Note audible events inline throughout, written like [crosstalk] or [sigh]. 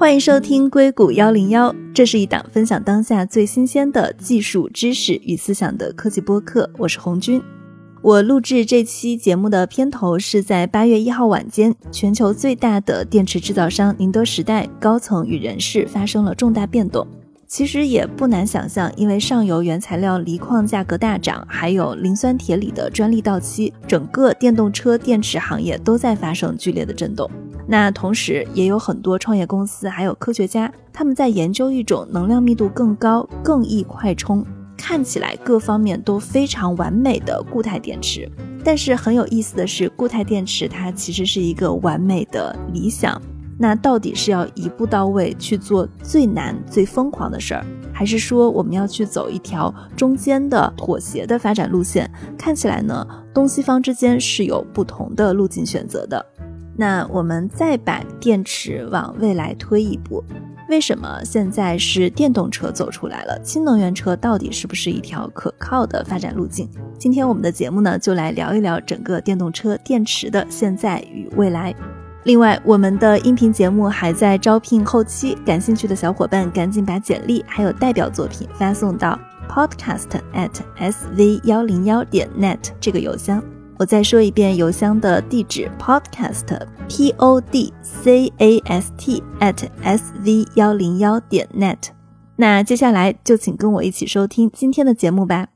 欢迎收听硅谷幺零幺，这是一档分享当下最新鲜的技术知识与思想的科技播客。我是红军。我录制这期节目的片头是在八月一号晚间，全球最大的电池制造商宁德时代高层与人事发生了重大变动。其实也不难想象，因为上游原材料锂矿价格大涨，还有磷酸铁锂的专利到期，整个电动车电池行业都在发生剧烈的震动。那同时也有很多创业公司，还有科学家，他们在研究一种能量密度更高、更易快充、看起来各方面都非常完美的固态电池。但是很有意思的是，固态电池它其实是一个完美的理想。那到底是要一步到位去做最难、最疯狂的事儿，还是说我们要去走一条中间的妥协的发展路线？看起来呢，东西方之间是有不同的路径选择的。那我们再把电池往未来推一步，为什么现在是电动车走出来了？氢能源车到底是不是一条可靠的发展路径？今天我们的节目呢，就来聊一聊整个电动车电池的现在与未来。另外，我们的音频节目还在招聘后期，感兴趣的小伙伴赶紧把简历还有代表作品发送到 podcast at sv 幺零幺点 net 这个邮箱。我再说一遍邮箱的地址：podcast p o d c a s t at s v 幺零幺点 net。那接下来就请跟我一起收听今天的节目吧。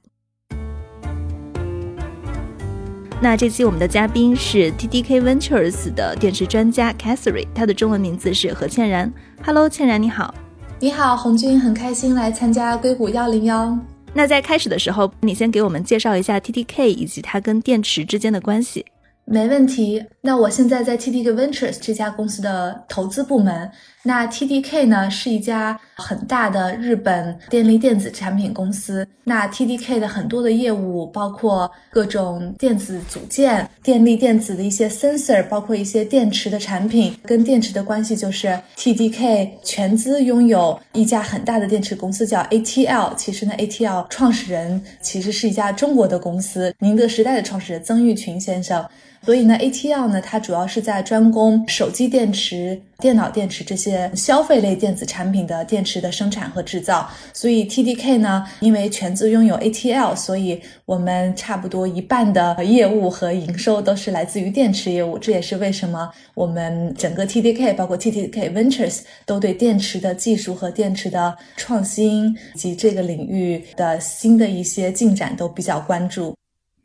那这期我们的嘉宾是 T D K Ventures 的电池专家 Catherine，她的中文名字是何倩然。Hello，倩然你好。你好，红军，很开心来参加硅谷幺零幺。那在开始的时候，你先给我们介绍一下 TDK 以及它跟电池之间的关系。没问题。那我现在在 TDK Ventures 这家公司的投资部门。那 TDK 呢是一家很大的日本电力电子产品公司。那 TDK 的很多的业务包括各种电子组件、电力电子的一些 sensor，包括一些电池的产品。跟电池的关系就是 TDK 全资拥有一家很大的电池公司叫 ATL。其实呢，ATL 创始人其实是一家中国的公司，宁德时代的创始人曾毓群先生。所以呢，ATL 呢，它主要是在专攻手机电池、电脑电池这些消费类电子产品的电池的生产和制造。所以 TDK 呢，因为全资拥有 ATL，所以我们差不多一半的业务和营收都是来自于电池业务。这也是为什么我们整个 TDK，包括 TDK Ventures，都对电池的技术和电池的创新及这个领域的新的一些进展都比较关注。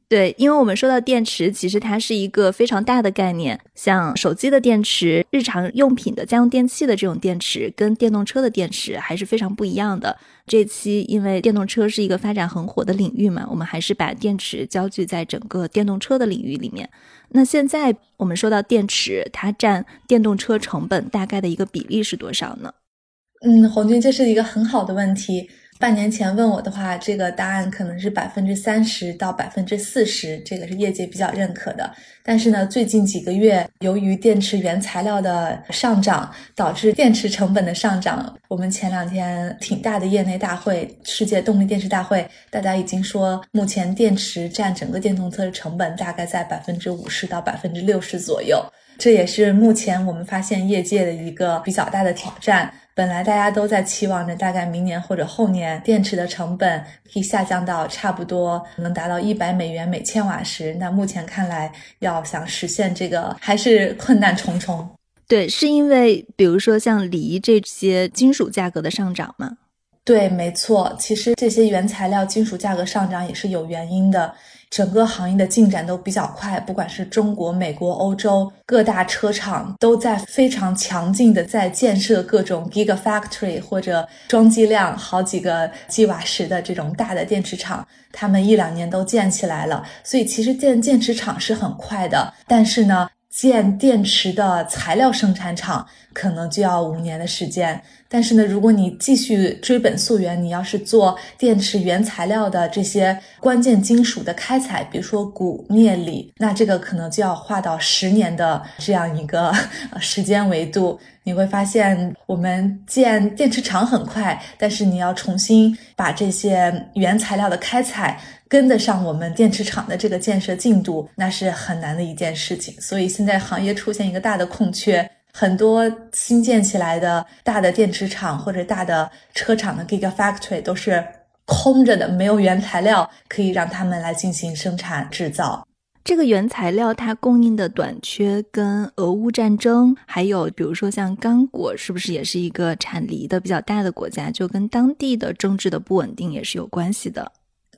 对，因为我们说到电池，其实它是一个非常大的概念。像手机的电池、日常用品的家用电器的这种电池，跟电动车的电池还是非常不一样的。这期因为电动车是一个发展很火的领域嘛，我们还是把电池焦聚在整个电动车的领域里面。那现在我们说到电池，它占电动车成本大概的一个比例是多少呢？嗯，红军，这是一个很好的问题。半年前问我的话，这个答案可能是百分之三十到百分之四十，这个是业界比较认可的。但是呢，最近几个月，由于电池原材料的上涨，导致电池成本的上涨。我们前两天挺大的业内大会，世界动力电池大会，大家已经说，目前电池占整个电动车的成本大概在百分之五十到百分之六十左右。这也是目前我们发现业界的一个比较大的挑战。本来大家都在期望着，大概明年或者后年，电池的成本可以下降到差不多能达到一百美元每千瓦时。那目前看来，要想实现这个，还是困难重重。对，是因为比如说像锂这些金属价格的上涨吗？对，没错。其实这些原材料金属价格上涨也是有原因的。整个行业的进展都比较快，不管是中国、美国、欧洲各大车厂都在非常强劲的在建设各种 Gigafactory 或者装机量好几个 G 瓦时的这种大的电池厂，他们一两年都建起来了。所以其实建电池厂是很快的，但是呢，建电池的材料生产厂可能就要五年的时间。但是呢，如果你继续追本溯源，你要是做电池原材料的这些关键金属的开采，比如说钴、镍、锂，那这个可能就要花到十年的这样一个时间维度。你会发现，我们建电池厂很快，但是你要重新把这些原材料的开采跟得上我们电池厂的这个建设进度，那是很难的一件事情。所以现在行业出现一个大的空缺。很多新建起来的大的电池厂或者大的车厂的 Gigafactory 都是空着的，没有原材料可以让他们来进行生产制造。这个原材料它供应的短缺，跟俄乌战争，还有比如说像刚果，是不是也是一个产梨的比较大的国家，就跟当地的政治的不稳定也是有关系的。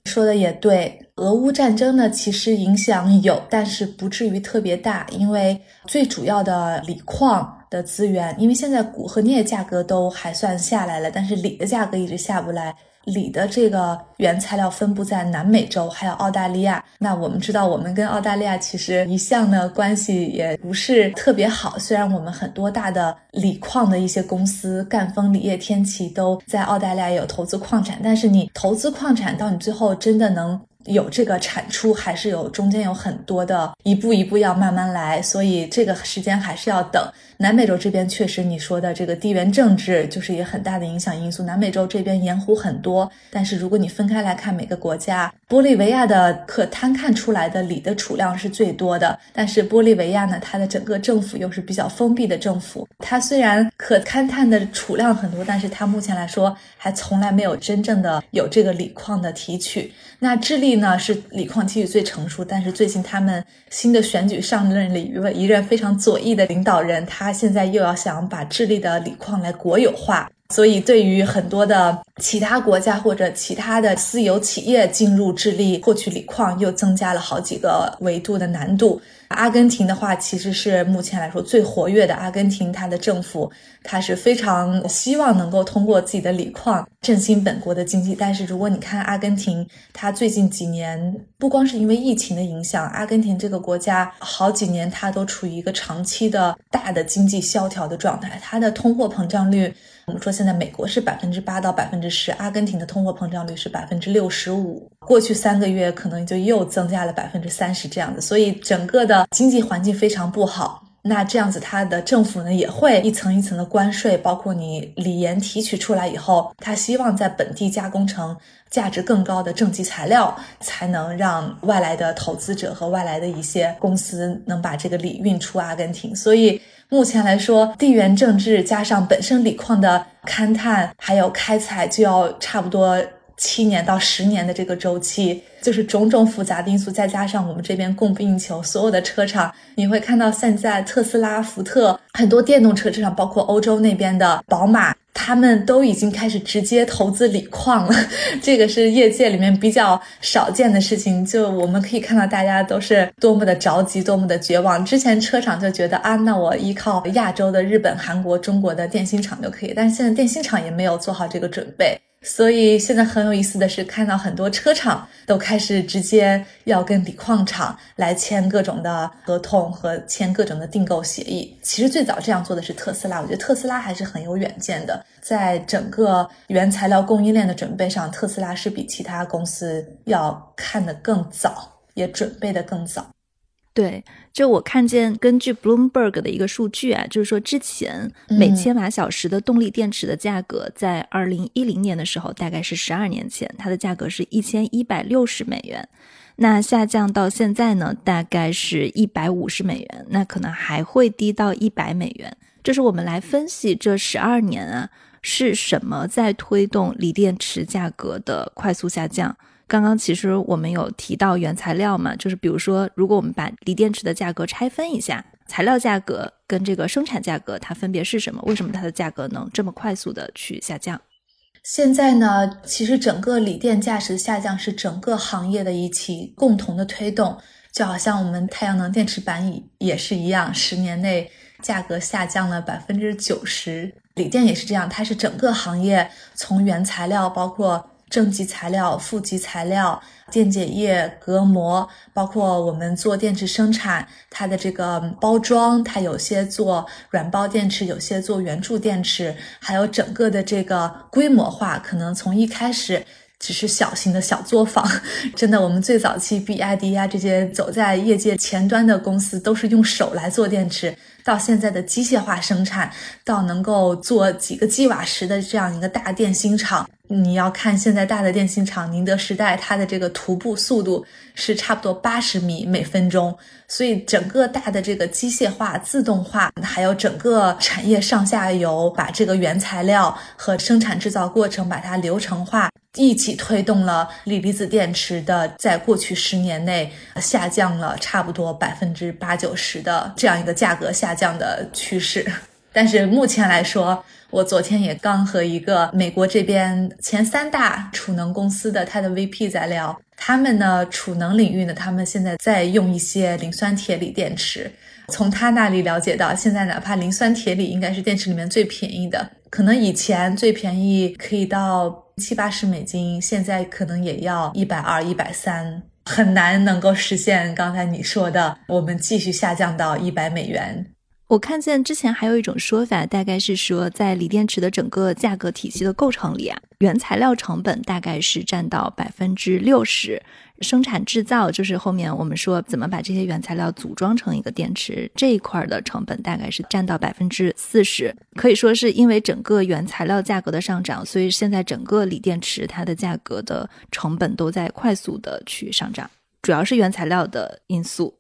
说的也对，俄乌战争呢，其实影响有，但是不至于特别大，因为最主要的锂矿的资源，因为现在钴和镍价格都还算下来了，但是锂的价格一直下不来。锂的这个原材料分布在南美洲，还有澳大利亚。那我们知道，我们跟澳大利亚其实一向呢关系也不是特别好。虽然我们很多大的锂矿的一些公司，赣锋锂业、天齐都在澳大利亚有投资矿产，但是你投资矿产到你最后真的能有这个产出，还是有中间有很多的一步一步要慢慢来，所以这个时间还是要等。南美洲这边确实，你说的这个地缘政治就是一个很大的影响因素。南美洲这边盐湖很多，但是如果你分开来看每个国家，玻利维亚的可摊看出来的锂的储量是最多的。但是玻利维亚呢，它的整个政府又是比较封闭的政府，它虽然可勘探的储量很多，但是它目前来说还从来没有真正的有这个锂矿的提取。那智利呢是锂矿提取最成熟，但是最近他们新的选举上任了一位一任非常左翼的领导人，他。现在又要想把智利的锂矿来国有化，所以对于很多的其他国家或者其他的私有企业进入智利获取锂矿，又增加了好几个维度的难度。阿根廷的话，其实是目前来说最活跃的。阿根廷它的政府，它是非常希望能够通过自己的锂矿振兴本国的经济。但是如果你看阿根廷，它最近几年不光是因为疫情的影响，阿根廷这个国家好几年它都处于一个长期的大的经济萧条的状态，它的通货膨胀率。我们说现在美国是百分之八到百分之十，阿根廷的通货膨胀率是百分之六十五，过去三个月可能就又增加了百分之三十这样子，所以整个的经济环境非常不好。那这样子，它的政府呢也会一层一层的关税，包括你锂盐提取出来以后，他希望在本地加工成价值更高的正极材料，才能让外来的投资者和外来的一些公司能把这个锂运出阿根廷，所以。目前来说，地缘政治加上本身锂矿的勘探还有开采，就要差不多七年到十年的这个周期，就是种种复杂的因素，再加上我们这边供不应求，所有的车厂，你会看到现在特斯拉、福特很多电动车车厂，包括欧洲那边的宝马。他们都已经开始直接投资锂矿了，[laughs] 这个是业界里面比较少见的事情。就我们可以看到，大家都是多么的着急，多么的绝望。之前车厂就觉得啊，那我依靠亚洲的日本、韩国、中国的电芯厂就可以，但是现在电芯厂也没有做好这个准备。所以现在很有意思的是，看到很多车厂都开始直接要跟锂矿厂来签各种的合同和签各种的订购协议。其实最早这样做的是特斯拉，我觉得特斯拉还是很有远见的，在整个原材料供应链的准备上，特斯拉是比其他公司要看得更早，也准备的更早。对，就我看见，根据 Bloomberg 的一个数据啊，就是说之前每千瓦小时的动力电池的价格，在二零一零年的时候，大概是十二年前，它的价格是一千一百六十美元。那下降到现在呢，大概是一百五十美元，那可能还会低到一百美元。就是我们来分析这十二年啊，是什么在推动锂电池价格的快速下降？刚刚其实我们有提到原材料嘛，就是比如说，如果我们把锂电池的价格拆分一下，材料价格跟这个生产价格它分别是什么？为什么它的价格能这么快速的去下降？现在呢，其实整个锂电价值下降是整个行业的一起共同的推动，就好像我们太阳能电池板也也是一样，十年内价格下降了百分之九十，锂电也是这样，它是整个行业从原材料包括。正极材料、负极材料、电解液、隔膜，包括我们做电池生产，它的这个包装，它有些做软包电池，有些做圆柱电池，还有整个的这个规模化，可能从一开始只是小型的小作坊，[laughs] 真的，我们最早期 BID 呀这些走在业界前端的公司，都是用手来做电池。到现在的机械化生产，到能够做几个吉瓦时的这样一个大电芯厂，你要看现在大的电芯厂宁德时代，它的这个徒步速度是差不多八十米每分钟，所以整个大的这个机械化、自动化，还有整个产业上下游，把这个原材料和生产制造过程把它流程化，一起推动了锂离子电池的在过去十年内下降了差不多百分之八九十的这样一个价格下下降的趋势。[laughs] 但是目前来说，我昨天也刚和一个美国这边前三大储能公司的他的 VP 在聊，他们呢储能领域呢，他们现在在用一些磷酸铁锂电池。从他那里了解到，现在哪怕磷酸铁锂应该是电池里面最便宜的，可能以前最便宜可以到七八十美金，现在可能也要一百二、一百三，很难能够实现刚才你说的，我们继续下降到一百美元。我看见之前还有一种说法，大概是说，在锂电池的整个价格体系的构成里啊，原材料成本大概是占到百分之六十，生产制造就是后面我们说怎么把这些原材料组装成一个电池这一块的成本大概是占到百分之四十。可以说是因为整个原材料价格的上涨，所以现在整个锂电池它的价格的成本都在快速的去上涨，主要是原材料的因素。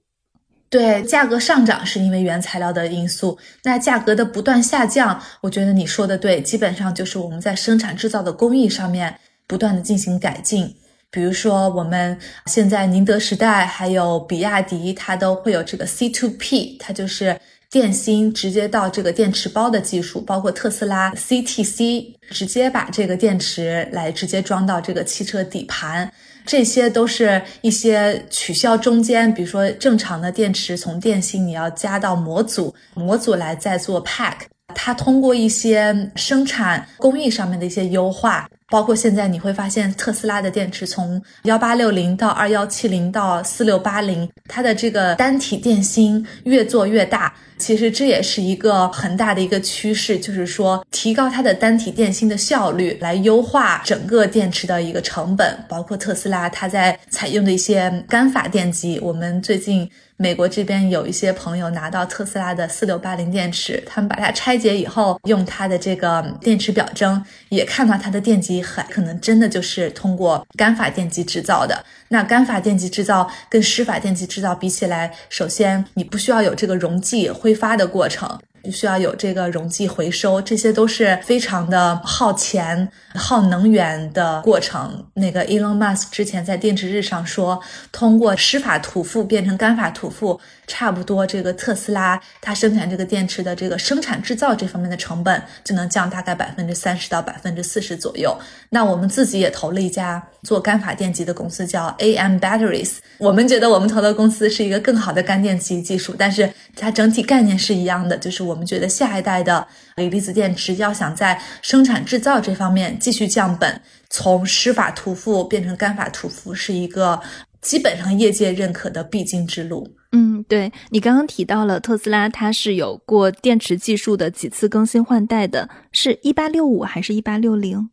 对，价格上涨是因为原材料的因素。那价格的不断下降，我觉得你说的对，基本上就是我们在生产制造的工艺上面不断的进行改进。比如说，我们现在宁德时代还有比亚迪，它都会有这个 C to P，它就是电芯直接到这个电池包的技术，包括特斯拉 CTC，直接把这个电池来直接装到这个汽车底盘。这些都是一些取消中间，比如说正常的电池从电芯你要加到模组，模组来再做 pack。它通过一些生产工艺上面的一些优化，包括现在你会发现特斯拉的电池从幺八六零到二幺七零到四六八零，它的这个单体电芯越做越大。其实这也是一个很大的一个趋势，就是说提高它的单体电芯的效率，来优化整个电池的一个成本。包括特斯拉它在采用的一些干法电机，我们最近。美国这边有一些朋友拿到特斯拉的四六八零电池，他们把它拆解以后，用它的这个电池表征，也看到它的电极很可能真的就是通过干法电极制造的。那干法电极制造跟湿法电极制造比起来，首先你不需要有这个溶剂挥发的过程。需要有这个溶剂回收，这些都是非常的耗钱、耗能源的过程。那个 Elon Musk 之前在电池日上说，通过湿法涂覆变成干法涂覆。差不多，这个特斯拉它生产这个电池的这个生产制造这方面的成本就能降大概百分之三十到百分之四十左右。那我们自己也投了一家做干法电机的公司，叫 AM Batteries。我们觉得我们投的公司是一个更好的干电机技术，但是它整体概念是一样的，就是我们觉得下一代的锂离子电池要想在生产制造这方面继续降本，从湿法涂覆变成干法涂覆是一个基本上业界认可的必经之路。嗯，对你刚刚提到了特斯拉，它是有过电池技术的几次更新换代的，是一八六五还是一八六零？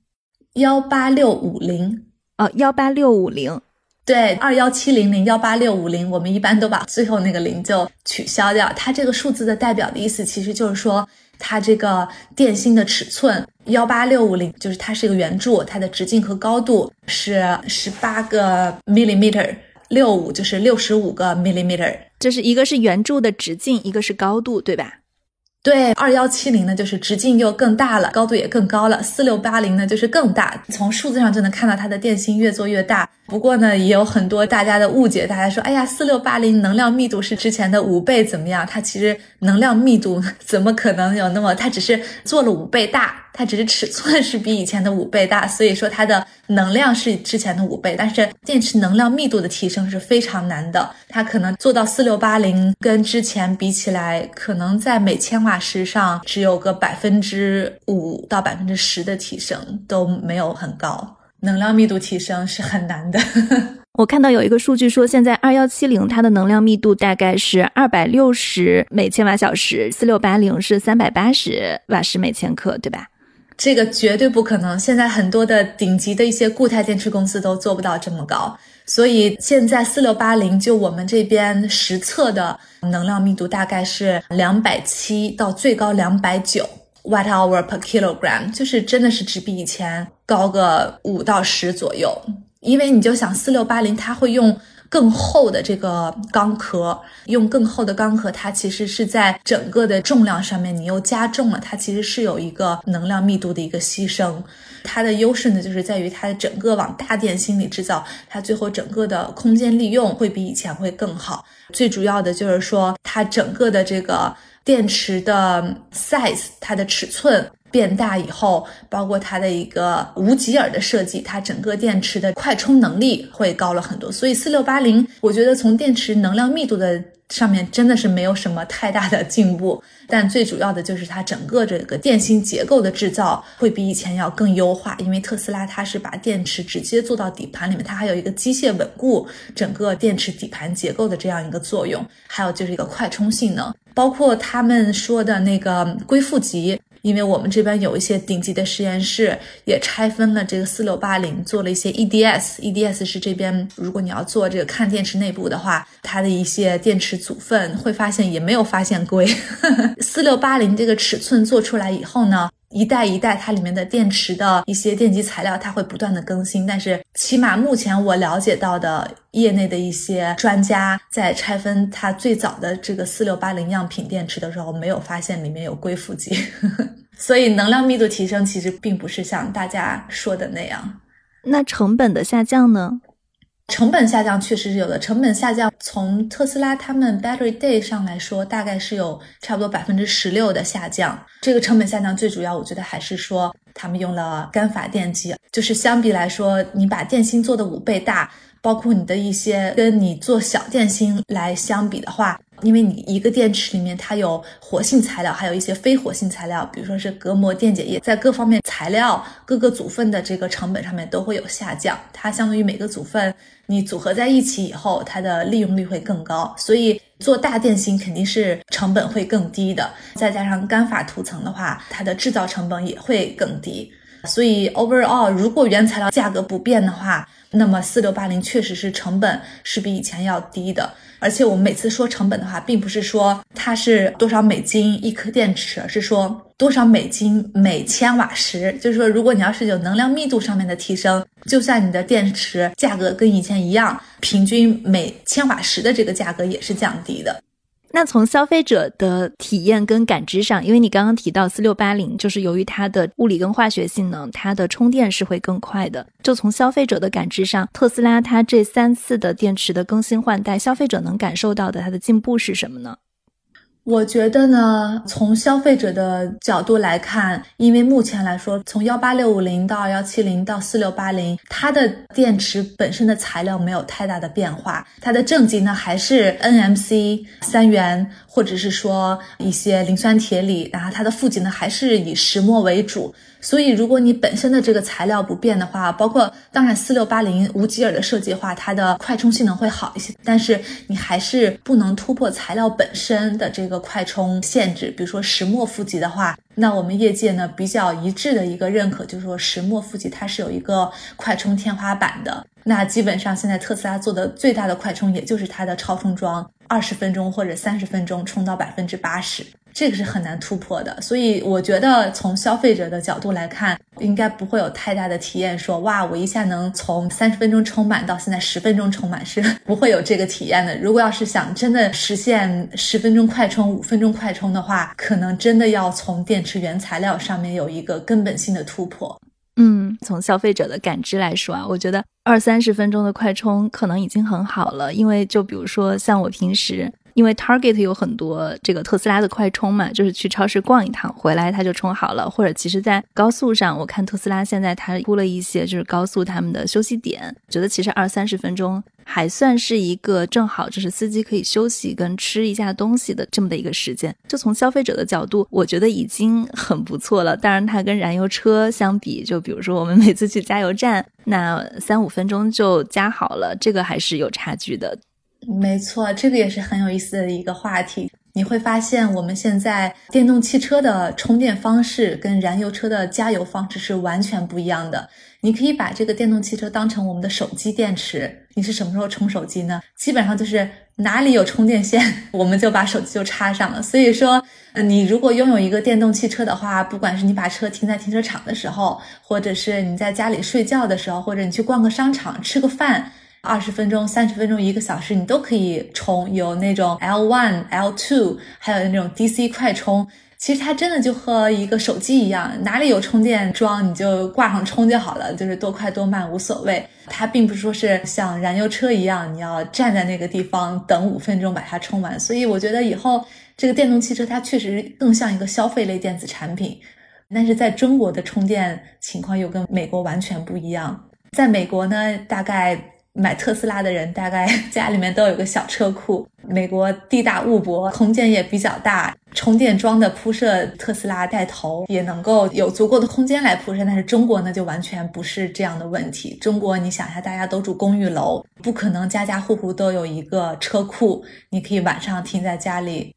幺八六五零哦，幺八六五零，对，二幺七零零幺八六五零，我们一般都把最后那个零就取消掉。它这个数字的代表的意思，其实就是说它这个电芯的尺寸幺八六五零，就是它是一个圆柱，它的直径和高度是十八个 millimeter。六五就是六十五个 millimeter，就是一个是圆柱的直径，一个是高度，对吧？对，二幺七零呢就是直径又更大了，高度也更高了。四六八零呢就是更大，从数字上就能看到它的电芯越做越大。不过呢，也有很多大家的误解，大家说，哎呀，四六八零能量密度是之前的五倍，怎么样？它其实能量密度 [laughs] 怎么可能有那么？它只是做了五倍大，它只是尺寸是比以前的五倍大，所以说它的能量是之前的五倍，但是电池能量密度的提升是非常难的。它可能做到四六八零，跟之前比起来，可能在每千瓦时上只有个百分之五到百分之十的提升，都没有很高。能量密度提升是很难的。[laughs] 我看到有一个数据说，现在二幺七零它的能量密度大概是二百六十每千瓦小时，四六八零是三百八十瓦时每千克，对吧？这个绝对不可能。现在很多的顶级的一些固态电池公司都做不到这么高，所以现在四六八零就我们这边实测的能量密度大概是两百七到最高两百九。Watt hour per kilogram，就是真的是只比以前高个五到十左右。因为你就想四六八零，它会用更厚的这个钢壳，用更厚的钢壳，它其实是在整个的重量上面，你又加重了，它其实是有一个能量密度的一个牺牲。它的优势呢，就是在于它的整个往大电芯里制造，它最后整个的空间利用会比以前会更好。最主要的就是说，它整个的这个电池的 size，它的尺寸。变大以后，包括它的一个无极耳的设计，它整个电池的快充能力会高了很多。所以四六八零，我觉得从电池能量密度的上面真的是没有什么太大的进步，但最主要的就是它整个这个电芯结构的制造会比以前要更优化，因为特斯拉它是把电池直接做到底盘里面，它还有一个机械稳固整个电池底盘结构的这样一个作用，还有就是一个快充性能，包括他们说的那个硅负极。因为我们这边有一些顶级的实验室，也拆分了这个四六八零，做了一些 EDS。EDS 是这边，如果你要做这个看电池内部的话，它的一些电池组分会发现也没有发现硅。[laughs] 四六八零这个尺寸做出来以后呢？一代一代，它里面的电池的一些电机材料，它会不断的更新。但是，起码目前我了解到的业内的一些专家在拆分它最早的这个四六八零样品电池的时候，没有发现里面有硅负极。[laughs] 所以，能量密度提升其实并不是像大家说的那样。那成本的下降呢？成本下降确实是有的，成本下降从特斯拉他们 Battery Day 上来说，大概是有差不多百分之十六的下降。这个成本下降最主要，我觉得还是说他们用了干法电机，就是相比来说，你把电芯做的五倍大。包括你的一些跟你做小电芯来相比的话，因为你一个电池里面它有活性材料，还有一些非活性材料，比如说是隔膜电解液，在各方面材料各个组分的这个成本上面都会有下降。它相当于每个组分你组合在一起以后，它的利用率会更高，所以做大电芯肯定是成本会更低的。再加上干法涂层的话，它的制造成本也会更低。所以 overall，如果原材料价格不变的话，那么四六八零确实是成本是比以前要低的。而且我们每次说成本的话，并不是说它是多少美金一颗电池，而是说多少美金每千瓦时。就是说，如果你要是有能量密度上面的提升，就算你的电池价格跟以前一样，平均每千瓦时的这个价格也是降低的。那从消费者的体验跟感知上，因为你刚刚提到四六八零，就是由于它的物理跟化学性能，它的充电是会更快的。就从消费者的感知上，特斯拉它这三次的电池的更新换代，消费者能感受到的它的进步是什么呢？我觉得呢，从消费者的角度来看，因为目前来说，从幺八六五零到幺七零到四六八零，它的电池本身的材料没有太大的变化，它的正极呢还是 NMC 三元，或者是说一些磷酸铁锂，然后它的负极呢还是以石墨为主。所以，如果你本身的这个材料不变的话，包括当然四六八零无极耳的设计的话，它的快充性能会好一些，但是你还是不能突破材料本身的这个快充限制。比如说石墨负极的话，那我们业界呢比较一致的一个认可就是说石墨负极它是有一个快充天花板的。那基本上现在特斯拉做的最大的快充，也就是它的超充桩，二十分钟或者三十分钟充到百分之八十。这个是很难突破的，所以我觉得从消费者的角度来看，应该不会有太大的体验。说哇，我一下能从三十分钟充满到现在十分钟充满，是不会有这个体验的。如果要是想真的实现十分钟快充、五分钟快充的话，可能真的要从电池原材料上面有一个根本性的突破。嗯，从消费者的感知来说啊，我觉得二三十分钟的快充可能已经很好了，因为就比如说像我平时。因为 Target 有很多这个特斯拉的快充嘛，就是去超市逛一趟回来它就充好了，或者其实，在高速上，我看特斯拉现在它铺了一些就是高速他们的休息点，觉得其实二三十分钟还算是一个正好就是司机可以休息跟吃一下东西的这么的一个时间。就从消费者的角度，我觉得已经很不错了。当然，它跟燃油车相比，就比如说我们每次去加油站，那三五分钟就加好了，这个还是有差距的。没错，这个也是很有意思的一个话题。你会发现，我们现在电动汽车的充电方式跟燃油车的加油方式是完全不一样的。你可以把这个电动汽车当成我们的手机电池。你是什么时候充手机呢？基本上就是哪里有充电线，[laughs] 我们就把手机就插上了。所以说，你如果拥有一个电动汽车的话，不管是你把车停在停车场的时候，或者是你在家里睡觉的时候，或者你去逛个商场吃个饭，二十分钟、三十分钟、一个小时，你都可以充。有那种 L one、L two，还有那种 DC 快充。其实它真的就和一个手机一样，哪里有充电桩你就挂上充就好了，就是多快多慢无所谓。它并不是说是像燃油车一样，你要站在那个地方等五分钟把它充完。所以我觉得以后这个电动汽车它确实更像一个消费类电子产品。但是在中国的充电情况又跟美国完全不一样。在美国呢，大概。买特斯拉的人大概 [laughs] 家里面都有个小车库。美国地大物博，空间也比较大，充电桩的铺设，特斯拉带头也能够有足够的空间来铺设。但是中国呢，就完全不是这样的问题。中国，你想一下，大家都住公寓楼，不可能家家户户都有一个车库，你可以晚上停在家里。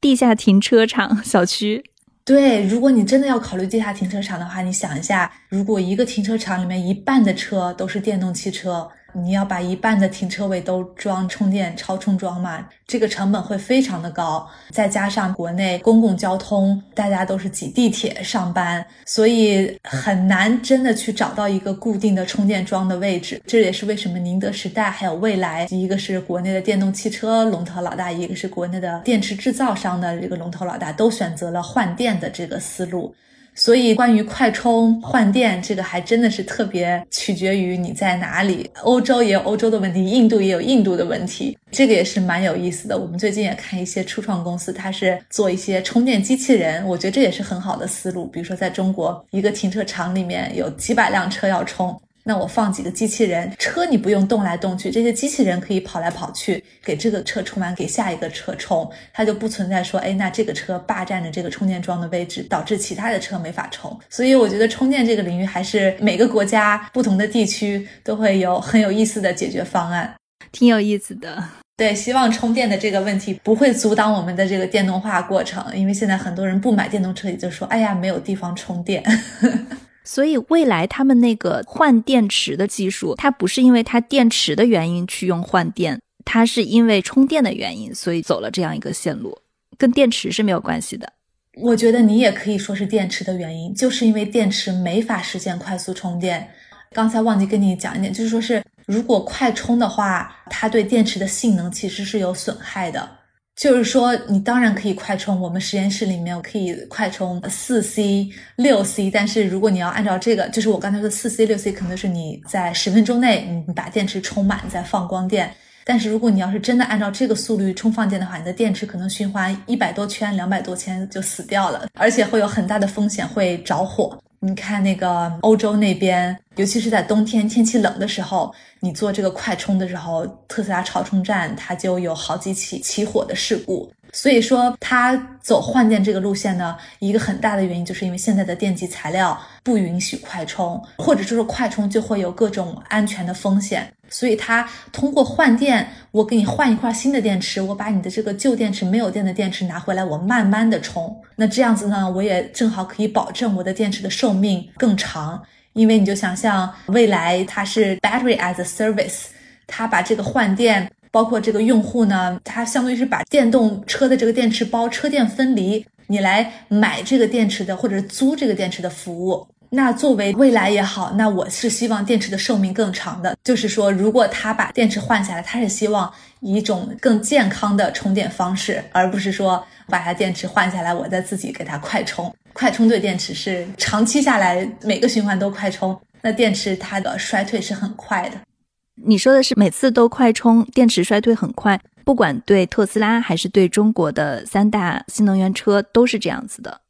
地下停车场小区，对，如果你真的要考虑地下停车场的话，你想一下，如果一个停车场里面一半的车都是电动汽车。你要把一半的停车位都装充电超充桩嘛？这个成本会非常的高，再加上国内公共交通，大家都是挤地铁上班，所以很难真的去找到一个固定的充电桩的位置。这也是为什么宁德时代还有蔚来，一个是国内的电动汽车龙头老大，一个是国内的电池制造商的这个龙头老大，都选择了换电的这个思路。所以，关于快充换电，这个还真的是特别取决于你在哪里。欧洲也有欧洲的问题，印度也有印度的问题，这个也是蛮有意思的。我们最近也看一些初创公司，它是做一些充电机器人，我觉得这也是很好的思路。比如说，在中国一个停车场里面有几百辆车要充。那我放几个机器人，车你不用动来动去，这些机器人可以跑来跑去，给这个车充完，给下一个车充，它就不存在说，哎，那这个车霸占着这个充电桩的位置，导致其他的车没法充。所以我觉得充电这个领域还是每个国家不同的地区都会有很有意思的解决方案，挺有意思的。对，希望充电的这个问题不会阻挡我们的这个电动化过程，因为现在很多人不买电动车，也就说，哎呀，没有地方充电。[laughs] 所以未来他们那个换电池的技术，它不是因为它电池的原因去用换电，它是因为充电的原因，所以走了这样一个线路，跟电池是没有关系的。我觉得你也可以说是电池的原因，就是因为电池没法实现快速充电。刚才忘记跟你讲一点，就是说是如果快充的话，它对电池的性能其实是有损害的。就是说，你当然可以快充，我们实验室里面可以快充四 C、六 C。但是如果你要按照这个，就是我刚才说四 C、六 C，可能是你在十分钟内你把电池充满再放光电。但是如果你要是真的按照这个速率充放电的话，你的电池可能循环一百多圈、两百多圈就死掉了，而且会有很大的风险会着火。你看那个欧洲那边，尤其是在冬天天气冷的时候，你做这个快充的时候，特斯拉超充站它就有好几起起火的事故。所以说，它走换电这个路线呢，一个很大的原因就是因为现在的电极材料不允许快充，或者说是快充就会有各种安全的风险。所以它通过换电，我给你换一块新的电池，我把你的这个旧电池没有电的电池拿回来，我慢慢的充。那这样子呢，我也正好可以保证我的电池的寿命更长。因为你就想象未来它是 battery as a service，它把这个换电，包括这个用户呢，它相当于是把电动车的这个电池包车电分离，你来买这个电池的或者租这个电池的服务。那作为未来也好，那我是希望电池的寿命更长的。就是说，如果他把电池换下来，他是希望以一种更健康的充电方式，而不是说把它电池换下来，我再自己给它快充。快充对电池是长期下来每个循环都快充，那电池它的衰退是很快的。你说的是每次都快充，电池衰退很快，不管对特斯拉还是对中国的三大新能源车都是这样子的。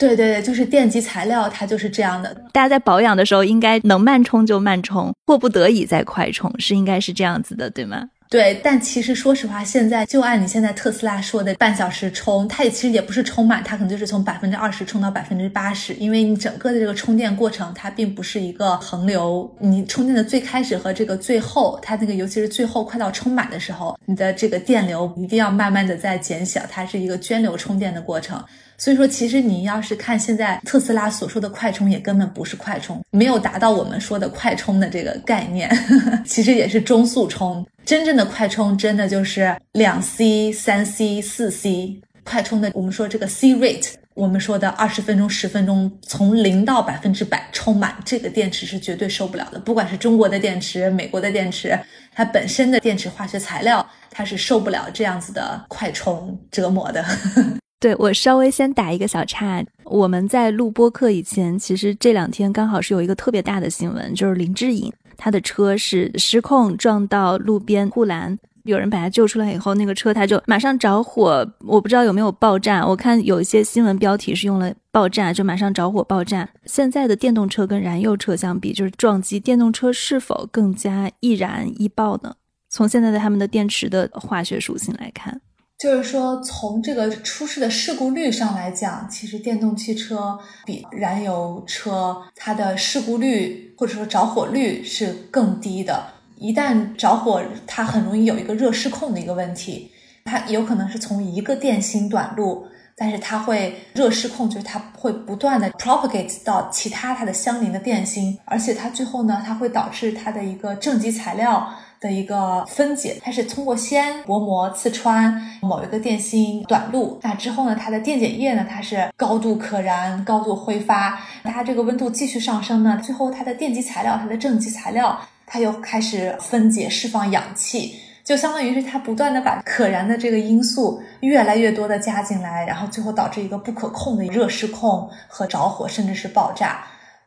对对对，就是电极材料，它就是这样的。大家在保养的时候，应该能慢充就慢充，迫不得已再快充，是应该是这样子的，对吗？对，但其实说实话，现在就按你现在特斯拉说的半小时充，它也其实也不是充满，它可能就是从百分之二十充到百分之八十，因为你整个的这个充电过程，它并不是一个横流，你充电的最开始和这个最后，它那个尤其是最后快到充满的时候，你的这个电流一定要慢慢的在减小，它是一个涓流充电的过程。所以说，其实你要是看现在特斯拉所说的快充，也根本不是快充，没有达到我们说的快充的这个概念，[laughs] 其实也是中速充。真正的快充真的就是两 C、三 C、四 C 快充的。我们说这个 C rate，我们说的二十分钟、十分钟从零到百分之百充满，这个电池是绝对受不了的。不管是中国的电池、美国的电池，它本身的电池化学材料，它是受不了这样子的快充折磨的。呵 [laughs] 呵对我稍微先打一个小岔，我们在录播课以前，其实这两天刚好是有一个特别大的新闻，就是林志颖他的车是失控撞到路边护栏，有人把他救出来以后，那个车他就马上着火，我不知道有没有爆炸。我看有一些新闻标题是用了爆炸，就马上着火爆炸。现在的电动车跟燃油车相比，就是撞击电动车是否更加易燃易爆呢？从现在的他们的电池的化学属性来看。就是说，从这个出事的事故率上来讲，其实电动汽车比燃油车它的事故率或者说着火率是更低的。一旦着火，它很容易有一个热失控的一个问题，它有可能是从一个电芯短路，但是它会热失控，就是它会不断的 propagate 到其他它的相邻的电芯，而且它最后呢，它会导致它的一个正极材料。的一个分解，它是通过先薄膜刺穿某一个电芯短路，那之后呢，它的电解液呢，它是高度可燃、高度挥发，它这个温度继续上升呢，最后它的电极材料、它的正极材料，它又开始分解、释放氧气，就相当于是它不断的把可燃的这个因素越来越多的加进来，然后最后导致一个不可控的热失控和着火，甚至是爆炸。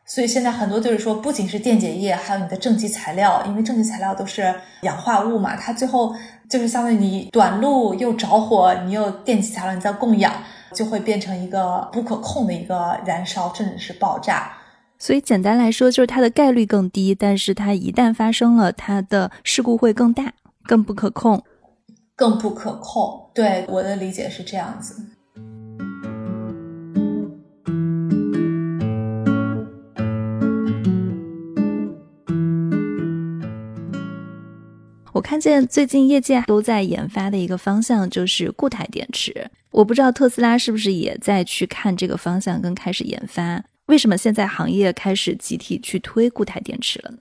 所以现在很多就是说，不仅是电解液，还有你的正极材料，因为正极材料都是氧化物嘛，它最后就是相当于你短路又着火，你又电极材料你在供氧，就会变成一个不可控的一个燃烧，甚至是爆炸。所以简单来说，就是它的概率更低，但是它一旦发生了，它的事故会更大，更不可控，更不可控。对我的理解是这样子。看见最近业界都在研发的一个方向就是固态电池，我不知道特斯拉是不是也在去看这个方向跟开始研发？为什么现在行业开始集体去推固态电池了呢？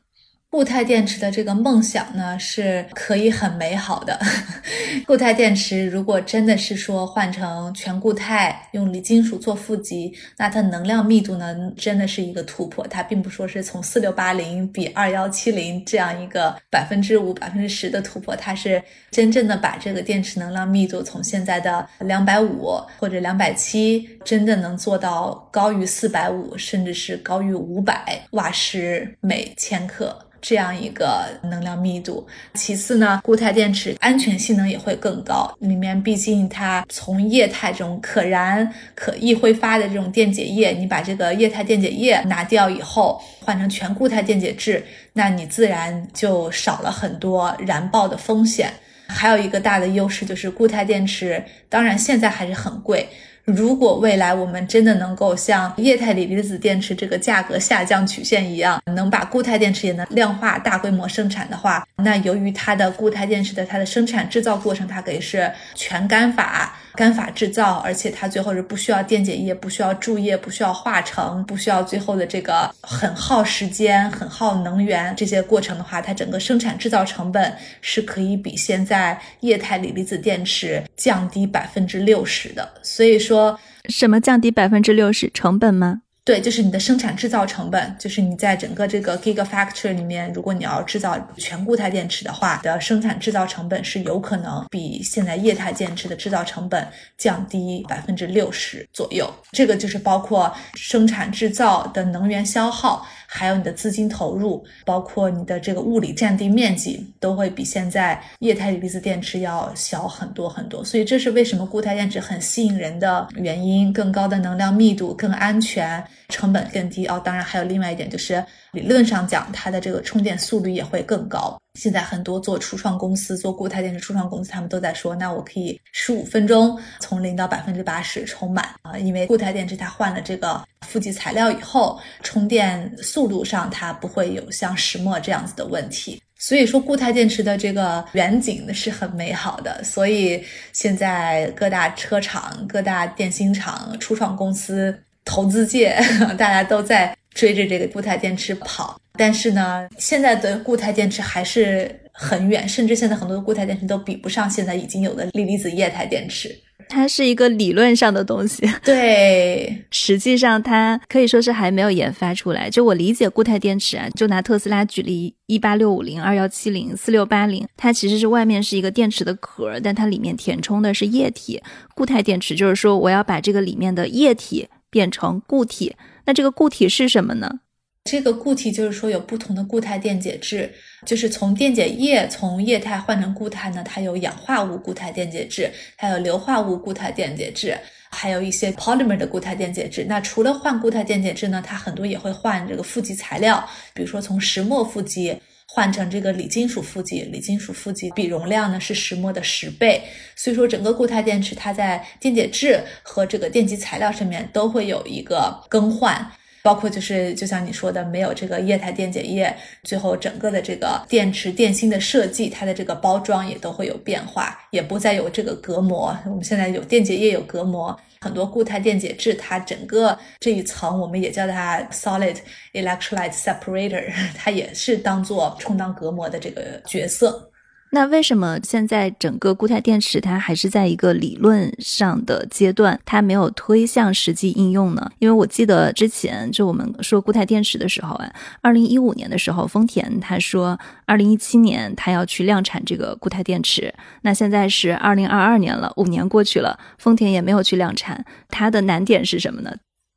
固态电池的这个梦想呢，是可以很美好的。[laughs] 固态电池如果真的是说换成全固态，用锂金属做负极，那它能量密度呢，真的是一个突破。它并不说是从四六八零比二幺七零这样一个百分之五、百分之十的突破，它是真正的把这个电池能量密度从现在的两百五或者两百七，真的能做到高于四百五，甚至是高于五百瓦时每千克。这样一个能量密度，其次呢，固态电池安全性能也会更高。里面毕竟它从液态这种可燃、可易挥发的这种电解液，你把这个液态电解液拿掉以后，换成全固态电解质，那你自然就少了很多燃爆的风险。还有一个大的优势就是固态电池，当然现在还是很贵。如果未来我们真的能够像液态锂离子电池这个价格下降曲线一样，能把固态电池也能量化大规模生产的话，那由于它的固态电池的它的生产制造过程，它可以是全干法。干法制造，而且它最后是不需要电解液，不需要注液，不需要化成，不需要最后的这个很耗时间、很耗能源这些过程的话，它整个生产制造成本是可以比现在液态锂离子电池降低百分之六十的。所以说，什么降低百分之六十成本吗？对，就是你的生产制造成本，就是你在整个这个 Gigafactory 里面，如果你要制造全固态电池的话，的生产制造成本是有可能比现在液态电池的制造成本降低百分之六十左右。这个就是包括生产制造的能源消耗。还有你的资金投入，包括你的这个物理占地面积，都会比现在液态锂离子电池要小很多很多。所以这是为什么固态电池很吸引人的原因：更高的能量密度，更安全，成本更低。哦，当然还有另外一点就是。理论上讲，它的这个充电速率也会更高。现在很多做初创公司、做固态电池初创公司，他们都在说，那我可以十五分钟从零到百分之八十充满啊，因为固态电池它换了这个负极材料以后，充电速度上它不会有像石墨这样子的问题。所以说，固态电池的这个远景是很美好的。所以现在各大车厂、各大电芯厂、初创公司。投资界，[laughs] 大家都在追着这个固态电池跑。但是呢，现在的固态电池还是很远，甚至现在很多的固态电池都比不上现在已经有的锂离子液态电池。它是一个理论上的东西，[laughs] 对，实际上它可以说是还没有研发出来。就我理解，固态电池啊，就拿特斯拉举例，一八六五零、二幺七零、四六八零，它其实是外面是一个电池的壳，但它里面填充的是液体。固态电池就是说，我要把这个里面的液体变成固体，那这个固体是什么呢？这个固体就是说有不同的固态电解质，就是从电解液从液态换成固态呢，它有氧化物固态电解质，还有硫化物固态电解质，还有一些 polymer 的固态电解质。那除了换固态电解质呢，它很多也会换这个负极材料，比如说从石墨负极换成这个锂金属负极，锂金属负极比容量呢是石墨的十倍。所以说整个固态电池它在电解质和这个电极材料上面都会有一个更换。包括就是就像你说的，没有这个液态电解液，最后整个的这个电池电芯的设计，它的这个包装也都会有变化，也不再有这个隔膜。我们现在有电解液有隔膜，很多固态电解质，它整个这一层我们也叫它 solid electrolyte separator，它也是当做充当隔膜的这个角色。那为什么现在整个固态电池它还是在一个理论上的阶段，它没有推向实际应用呢？因为我记得之前就我们说固态电池的时候啊，二零一五年的时候，丰田他说二零一七年他要去量产这个固态电池。那现在是二零二二年了，五年过去了，丰田也没有去量产，它的难点是什么呢？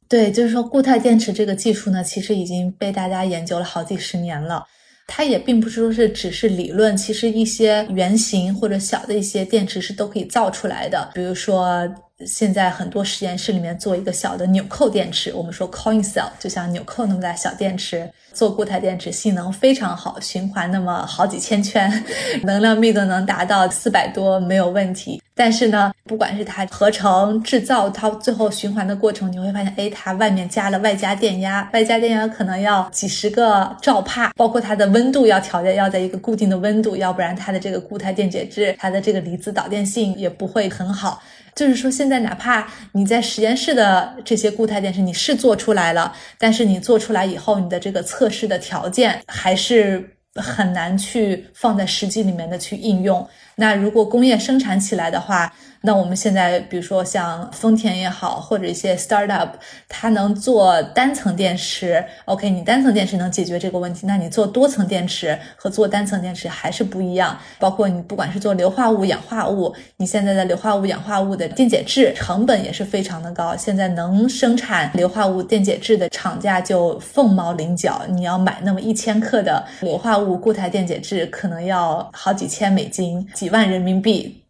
对，就是说固态电池这个技术呢，其实已经被大家研究了好几十年了。它也并不是说是只是理论，其实一些原型或者小的一些电池是都可以造出来的。比如说，现在很多实验室里面做一个小的纽扣电池，我们说 coin cell，就像纽扣那么大小电池。做固态电池性能非常好，循环那么好几千圈，[laughs] 能量密度能达到四百多没有问题。但是呢，不管是它合成制造，它最后循环的过程，你会发现，哎，它外面加了外加电压，外加电压可能要几十个兆帕，包括它的温度要调节，要在一个固定的温度，要不然它的这个固态电解质，它的这个离子导电性也不会很好。就是说，现在哪怕你在实验室的这些固态电池你是做出来了，但是你做出来以后，你的这个测试的条件还是很难去放在实际里面的去应用。那如果工业生产起来的话，那我们现在，比如说像丰田也好，或者一些 startup，它能做单层电池，OK，你单层电池能解决这个问题，那你做多层电池和做单层电池还是不一样。包括你不管是做硫化物、氧化物，你现在的硫化物、氧化物的电解质成本也是非常的高。现在能生产硫化物电解质的厂家就凤毛麟角，你要买那么一千克的硫化物固态电解质，可能要好几千美金，几万人民币。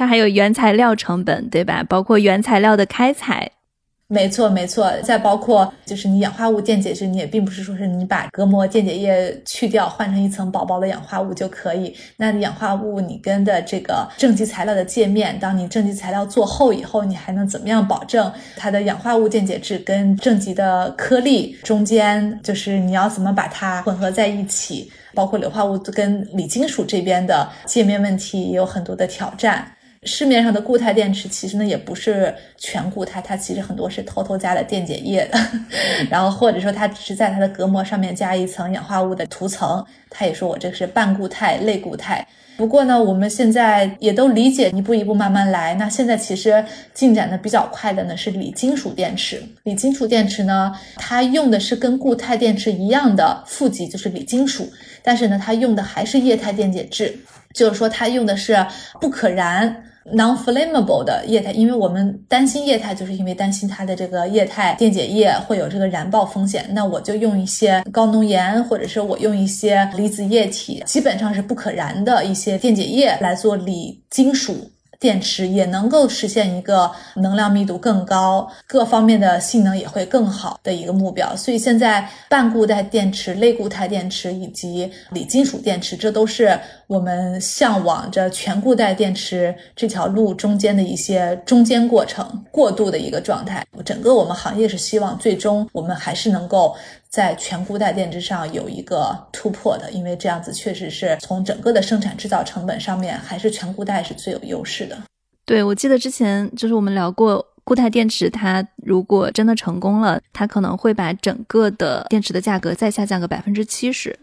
它还有原材料成本，对吧？包括原材料的开采，没错没错。再包括就是你氧化物电解质，你也并不是说是你把隔膜电解液去掉，换成一层薄薄的氧化物就可以。那氧化物你跟的这个正极材料的界面，当你正极材料做厚以后，你还能怎么样保证它的氧化物电解质跟正极的颗粒中间，就是你要怎么把它混合在一起？包括硫化物跟锂金属这边的界面问题也有很多的挑战。市面上的固态电池其实呢也不是全固态，它其实很多是偷偷加了电解液的，[laughs] 然后或者说它只是在它的隔膜上面加一层氧化物的涂层，它也说我这个是半固态、类固态。不过呢，我们现在也都理解，一步一步慢慢来。那现在其实进展的比较快的呢是锂金属电池。锂金属电池呢，它用的是跟固态电池一样的负极，就是锂金属，但是呢，它用的还是液态电解质，就是说它用的是不可燃。non-flammable 的液态，因为我们担心液态，就是因为担心它的这个液态电解液会有这个燃爆风险。那我就用一些高浓盐，或者是我用一些离子液体，基本上是不可燃的一些电解液来做锂金属。电池也能够实现一个能量密度更高、各方面的性能也会更好的一个目标。所以现在半固态电池、类固态电池以及锂金属电池，这都是我们向往着全固态电池这条路中间的一些中间过程、过渡的一个状态。整个我们行业是希望最终我们还是能够。在全固态电池上有一个突破的，因为这样子确实是从整个的生产制造成本上面，还是全固态是最有优势的。对，我记得之前就是我们聊过固态电池，它如果真的成功了，它可能会把整个的电池的价格再下降个百分之七十。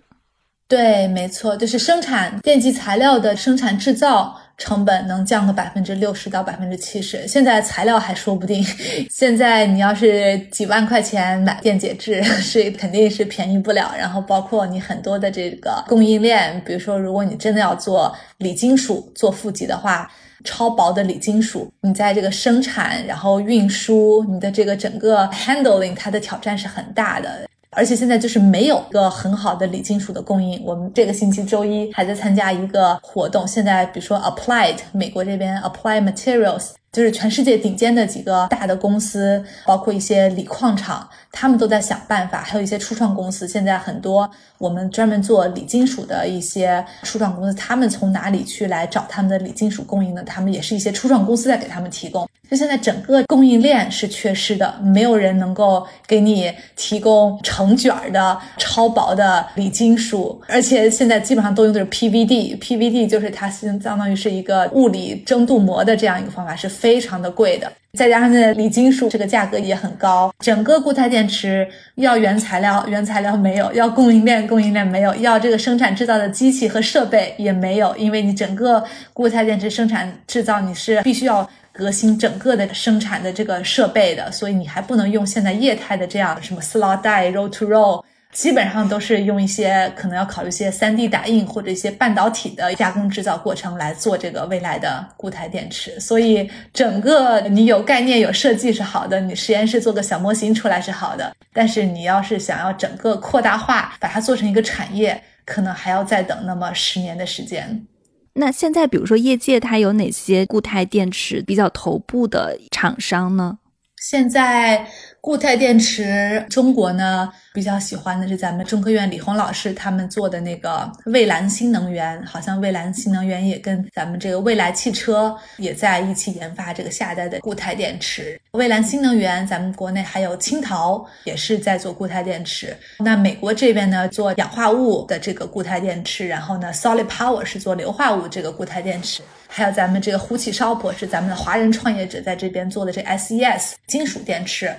对，没错，就是生产电极材料的生产制造成本能降个百分之六十到百分之七十。现在材料还说不定，现在你要是几万块钱买电解质，是肯定是便宜不了。然后包括你很多的这个供应链，比如说如果你真的要做锂金属做负极的话，超薄的锂金属，你在这个生产然后运输，你的这个整个 handling，它的挑战是很大的。而且现在就是没有一个很好的锂金属的供应。我们这个星期周一还在参加一个活动。现在比如说 Applied 美国这边 Applied Materials。就是全世界顶尖的几个大的公司，包括一些锂矿厂，他们都在想办法。还有一些初创公司，现在很多我们专门做锂金属的一些初创公司，他们从哪里去来找他们的锂金属供应呢？他们也是一些初创公司在给他们提供。就现在整个供应链是缺失的，没有人能够给你提供成卷的超薄的锂金属，而且现在基本上都用的是 PVD，PVD 就是它相相当于是一个物理蒸镀膜的这样一个方法，是。非常的贵的，再加上现在锂金属这个价格也很高，整个固态电池要原材料，原材料没有；要供应链，供应链没有；要这个生产制造的机器和设备也没有，因为你整个固态电池生产制造你是必须要革新整个的生产的这个设备的，所以你还不能用现在液态的这样什么 slot die roll to roll。基本上都是用一些可能要考虑一些三 D 打印或者一些半导体的加工制造过程来做这个未来的固态电池，所以整个你有概念有设计是好的，你实验室做个小模型出来是好的，但是你要是想要整个扩大化，把它做成一个产业，可能还要再等那么十年的时间。那现在比如说业界它有哪些固态电池比较头部的厂商呢？现在固态电池，中国呢比较喜欢的是咱们中科院李红老师他们做的那个蔚蓝新能源，好像蔚蓝新能源也跟咱们这个蔚来汽车也在一起研发这个下一代的固态电池。蔚蓝新能源，咱们国内还有青陶也是在做固态电池。那美国这边呢做氧化物的这个固态电池，然后呢 Solid Power 是做硫化物这个固态电池。还有咱们这个呼气烧破是，咱们的华人创业者在这边做的这 SES 金属电池，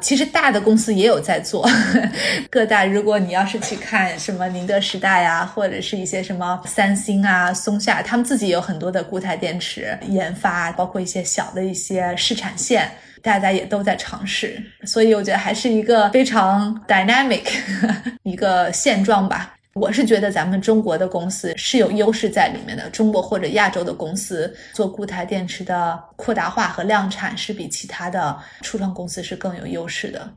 其实大的公司也有在做。[laughs] 各大如果你要是去看什么宁德时代呀，或者是一些什么三星啊、松下，他们自己有很多的固态电池研发，包括一些小的一些试产线，大家也都在尝试。所以我觉得还是一个非常 dynamic [laughs] 一个现状吧。我是觉得咱们中国的公司是有优势在里面的，中国或者亚洲的公司做固态电池的扩大化和量产是比其他的初创公司是更有优势的。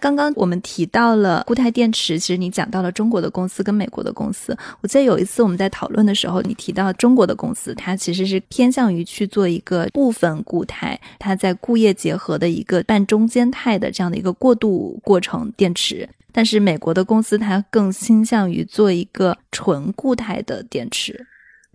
刚刚我们提到了固态电池，其实你讲到了中国的公司跟美国的公司。我记得有一次我们在讨论的时候，你提到中国的公司，它其实是偏向于去做一个部分固态，它在固液结合的一个半中间态的这样的一个过渡过程电池。但是美国的公司它更倾向于做一个纯固态的电池。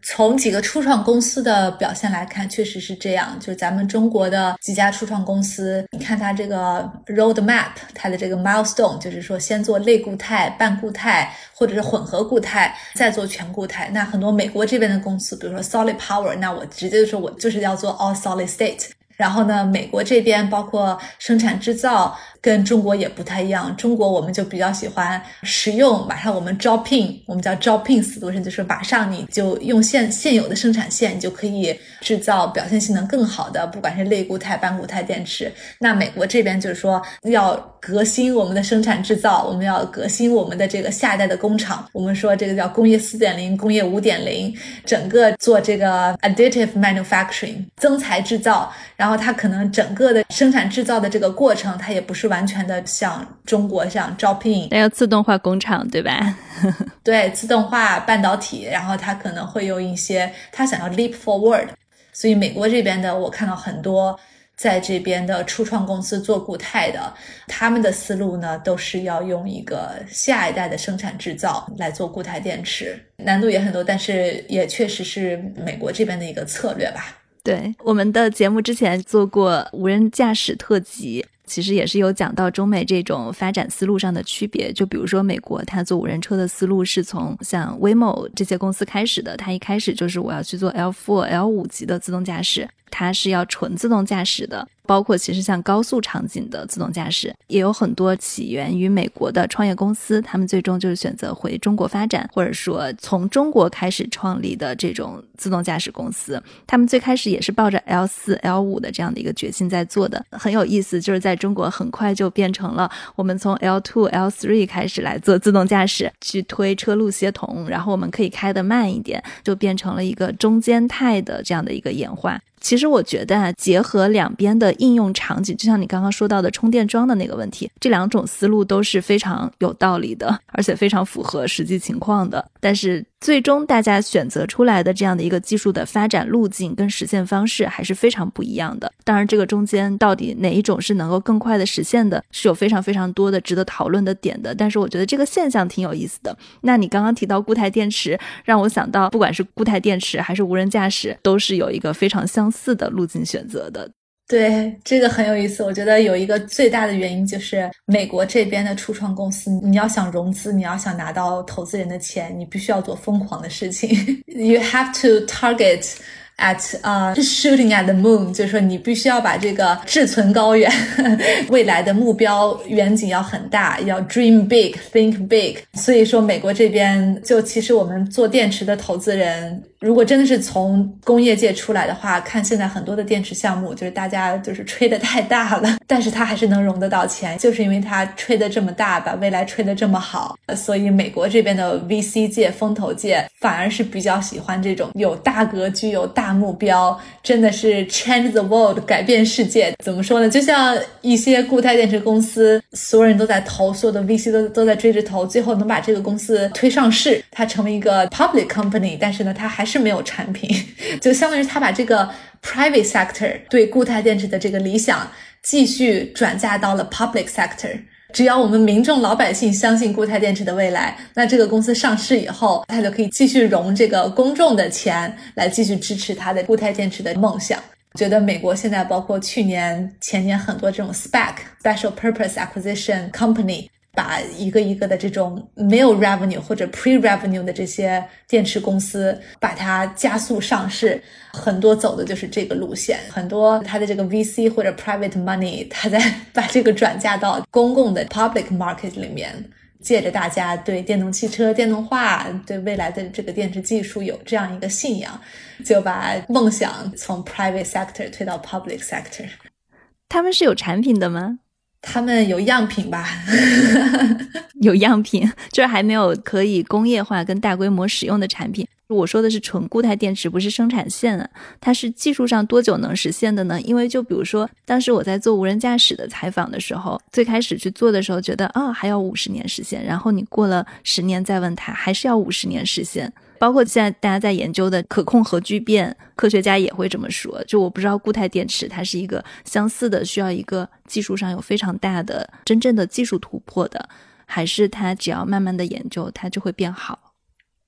从几个初创公司的表现来看，确实是这样。就是咱们中国的几家初创公司，你看它这个 roadmap，它的这个 milestone，就是说先做类固态、半固态或者是混合固态，再做全固态。那很多美国这边的公司，比如说 Solid Power，那我直接就说我就是要做 all solid state。然后呢，美国这边包括生产制造。跟中国也不太一样，中国我们就比较喜欢使用，马上我们招聘，我们叫招聘速度是就是马上你就用现现有的生产线，你就可以制造表现性能更好的，不管是类固态、半固态电池。那美国这边就是说要革新我们的生产制造，我们要革新我们的这个下一代的工厂。我们说这个叫工业四点零、工业五点零，整个做这个 additive manufacturing 增材制造，然后它可能整个的生产制造的这个过程，它也不是完。全的像中国像招聘，那要自动化工厂对吧？[laughs] [laughs] 对，自动化半导体，然后它可能会用一些，它想要 leap forward，所以美国这边的我看到很多在这边的初创公司做固态的，他们的思路呢都是要用一个下一代的生产制造来做固态电池，难度也很多，但是也确实是美国这边的一个策略吧。对，我们的节目之前做过无人驾驶特辑。其实也是有讲到中美这种发展思路上的区别，就比如说美国，它做无人车的思路是从像 Waymo 这些公司开始的，它一开始就是我要去做 L4、L5 级的自动驾驶，它是要纯自动驾驶的。包括其实像高速场景的自动驾驶，也有很多起源于美国的创业公司，他们最终就是选择回中国发展，或者说从中国开始创立的这种自动驾驶公司。他们最开始也是抱着 L 四、L 五的这样的一个决心在做的，很有意思。就是在中国很快就变成了我们从 L two、L three 开始来做自动驾驶，去推车路协同，然后我们可以开得慢一点，就变成了一个中间态的这样的一个演化。其实我觉得啊，结合两边的应用场景，就像你刚刚说到的充电桩的那个问题，这两种思路都是非常有道理的，而且非常符合实际情况的。但是最终大家选择出来的这样的一个技术的发展路径跟实现方式还是非常不一样的。当然，这个中间到底哪一种是能够更快的实现的，是有非常非常多的值得讨论的点的。但是我觉得这个现象挺有意思的。那你刚刚提到固态电池，让我想到，不管是固态电池还是无人驾驶，都是有一个非常相似的路径选择的。对，这个很有意思。我觉得有一个最大的原因就是美国这边的初创公司，你要想融资，你要想拿到投资人的钱，你必须要做疯狂的事情。[laughs] You have to target. at 啊，shooting at the moon，就是说你必须要把这个志存高远，[laughs] 未来的目标远景要很大，要 dream big，think big。所以说，美国这边就其实我们做电池的投资人，如果真的是从工业界出来的话，看现在很多的电池项目，就是大家就是吹的太大了，但是它还是能融得到钱，就是因为它吹的这么大，把未来吹得这么好，[laughs] 所以美国这边的 VC 界、风投界反而是比较喜欢这种有大格局、有。大目标真的是 change the world 改变世界，怎么说呢？就像一些固态电池公司，所有人都在投，所有的 VC 都都在追着投，最后能把这个公司推上市，它成为一个 public company，但是呢，它还是是没有产品，[laughs] 就相当于他把这个 private sector 对固态电池的这个理想继续转嫁到了 public sector。只要我们民众老百姓相信固态电池的未来，那这个公司上市以后，它就可以继续融这个公众的钱，来继续支持它的固态电池的梦想。觉得美国现在包括去年、前年很多这种 SPAC（Special Purpose Acquisition Company）。把一个一个的这种没有 revenue 或者 pre revenue 的这些电池公司，把它加速上市，很多走的就是这个路线。很多它的这个 VC 或者 private money，它在把这个转嫁到公共的 public market 里面，借着大家对电动汽车、电动化、对未来的这个电池技术有这样一个信仰，就把梦想从 private sector 推到 public sector。他们是有产品的吗？他们有样品吧？[laughs] 有样品，就是还没有可以工业化跟大规模使用的产品。我说的是纯固态电池，不是生产线啊。它是技术上多久能实现的呢？因为就比如说，当时我在做无人驾驶的采访的时候，最开始去做的时候，觉得啊还要五十年实现，然后你过了十年再问他，还是要五十年实现。包括现在大家在研究的可控核聚变，科学家也会这么说。就我不知道固态电池它是一个相似的，需要一个技术上有非常大的真正的技术突破的，还是它只要慢慢的研究，它就会变好。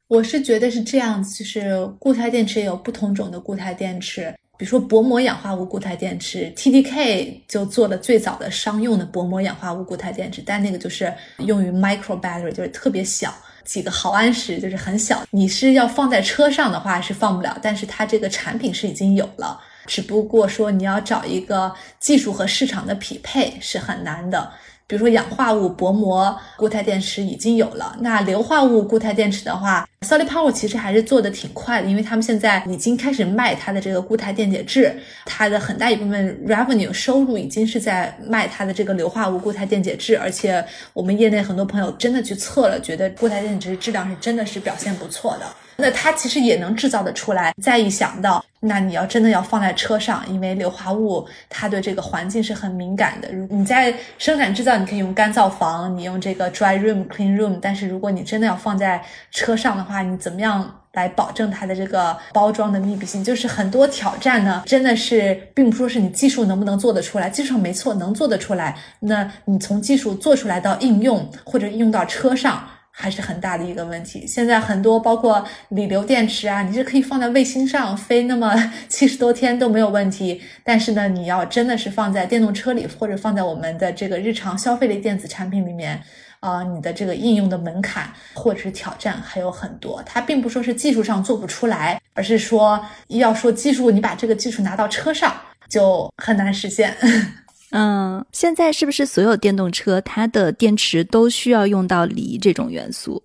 我是觉得是这样，就是固态电池也有不同种的固态电池，比如说薄膜氧化物固态电池，TDK 就做了最早的商用的薄膜氧化物固态电池，但那个就是用于 micro battery，就是特别小。几个毫安时就是很小，你是要放在车上的话是放不了，但是它这个产品是已经有了，只不过说你要找一个技术和市场的匹配是很难的。比如说氧化物薄膜固态电池已经有了，那硫化物固态电池的话，Solid Power 其实还是做的挺快的，因为他们现在已经开始卖它的这个固态电解质，它的很大一部分 revenue 收入已经是在卖它的这个硫化物固态电解质，而且我们业内很多朋友真的去测了，觉得固态电解质质量是真的是表现不错的。那它其实也能制造的出来。再一想到，那你要真的要放在车上，因为硫化物它对这个环境是很敏感的。你在生产制造，你可以用干燥房，你用这个 dry room、clean room。但是如果你真的要放在车上的话，你怎么样来保证它的这个包装的密闭性？就是很多挑战呢，真的是并不说是你技术能不能做得出来，技术没错，能做得出来。那你从技术做出来到应用或者应用到车上。还是很大的一个问题。现在很多包括锂流电池啊，你是可以放在卫星上飞那么 [laughs] 七十多天都没有问题。但是呢，你要真的是放在电动车里，或者放在我们的这个日常消费类电子产品里面。啊，你的这个应用的门槛或者是挑战还有很多，它并不说是技术上做不出来，而是说要说技术，你把这个技术拿到车上就很难实现。[laughs] 嗯，现在是不是所有电动车它的电池都需要用到锂这种元素？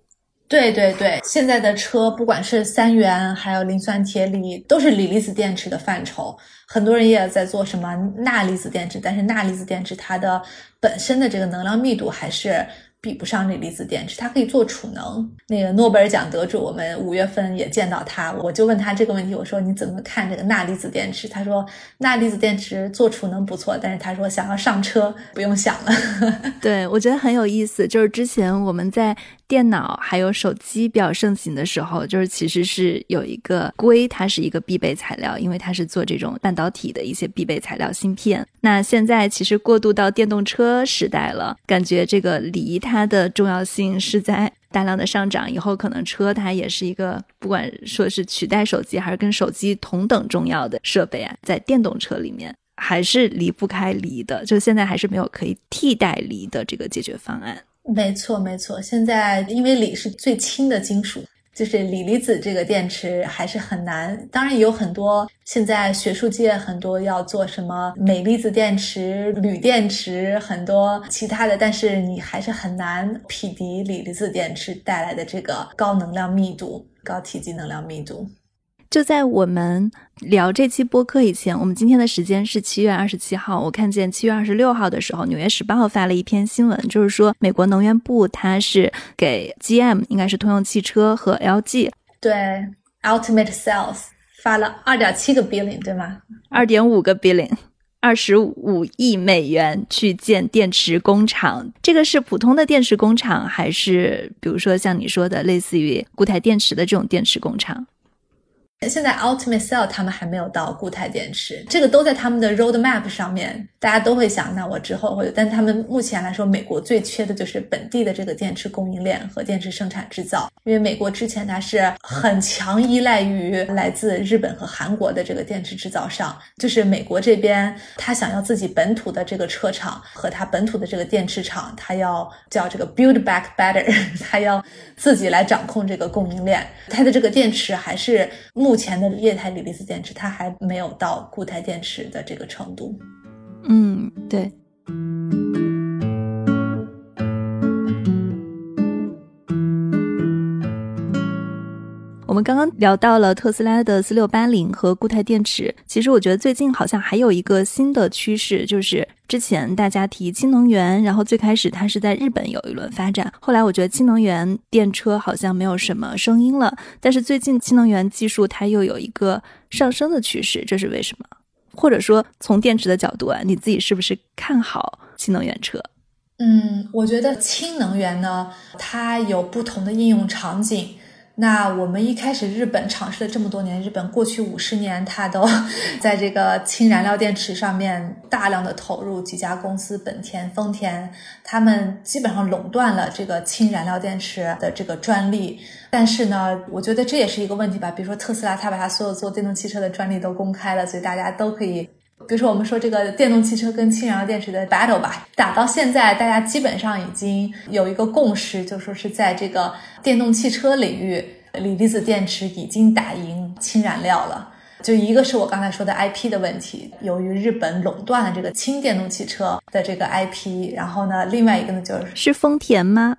对对对，现在的车不管是三元还有磷酸铁锂，都是锂离子电池的范畴。很多人也在做什么钠离子电池，但是钠离子电池它的本身的这个能量密度还是。比不上锂离子电池，它可以做储能。那个诺贝尔奖得主，我们五月份也见到他，我就问他这个问题，我说你怎么看这个钠离子电池？他说钠离子电池做储能不错，但是他说想要上车不用想了。[laughs] 对我觉得很有意思，就是之前我们在。电脑还有手机比较盛行的时候，就是其实是有一个硅，它是一个必备材料，因为它是做这种半导体的一些必备材料芯片。那现在其实过渡到电动车时代了，感觉这个锂它的重要性是在大量的上涨。以后可能车它也是一个，不管说是取代手机还是跟手机同等重要的设备啊，在电动车里面还是离不开锂的，就现在还是没有可以替代锂的这个解决方案。没错，没错。现在因为锂是最轻的金属，就是锂离子这个电池还是很难。当然也有很多现在学术界很多要做什么镁离子电池、铝电池，很多其他的，但是你还是很难匹敌锂离子电池带来的这个高能量密度、高体积能量密度。就在我们聊这期播客以前，我们今天的时间是七月二十七号。我看见七月二十六号的时候，《纽约时报》发了一篇新闻，就是说美国能源部它是给 GM，应该是通用汽车和 LG，对 Ultimate sells 发了二点七个 billion，对吗？二点五个 billion，二十五亿美元去建电池工厂。这个是普通的电池工厂，还是比如说像你说的类似于固态电池的这种电池工厂？现在 Ultimate Cell 他们还没有到固态电池，这个都在他们的 Roadmap 上面，大家都会想，那我之后会。但他们目前来说，美国最缺的就是本地的这个电池供应链和电池生产制造，因为美国之前它是很强依赖于来自日本和韩国的这个电池制造商，就是美国这边他想要自己本土的这个车厂和他本土的这个电池厂，他要叫这个 Build Back Better，他要自己来掌控这个供应链，它的这个电池还是目。目前的液态锂离子电池，它还没有到固态电池的这个程度。嗯，对。我们刚刚聊到了特斯拉的四六八零和固态电池，其实我觉得最近好像还有一个新的趋势，就是之前大家提新能源，然后最开始它是在日本有一轮发展，后来我觉得氢能源电车好像没有什么声音了，但是最近氢能源技术它又有一个上升的趋势，这是为什么？或者说从电池的角度啊，你自己是不是看好氢能源车？嗯，我觉得氢能源呢，它有不同的应用场景。那我们一开始日本尝试了这么多年，日本过去五十年，它都 [laughs] 在这个氢燃料电池上面大量的投入，几家公司，本田、丰田，他们基本上垄断了这个氢燃料电池的这个专利。但是呢，我觉得这也是一个问题吧。比如说特斯拉，它把它所有做电动汽车的专利都公开了，所以大家都可以。比如说，我们说这个电动汽车跟氢燃料电池的 battle 吧，打到现在，大家基本上已经有一个共识，就说是在这个电动汽车领域，锂离子电池已经打赢氢燃料了。就一个是我刚才说的 IP 的问题，由于日本垄断了这个氢电动汽车的这个 IP，然后呢，另外一个呢就是是丰田吗？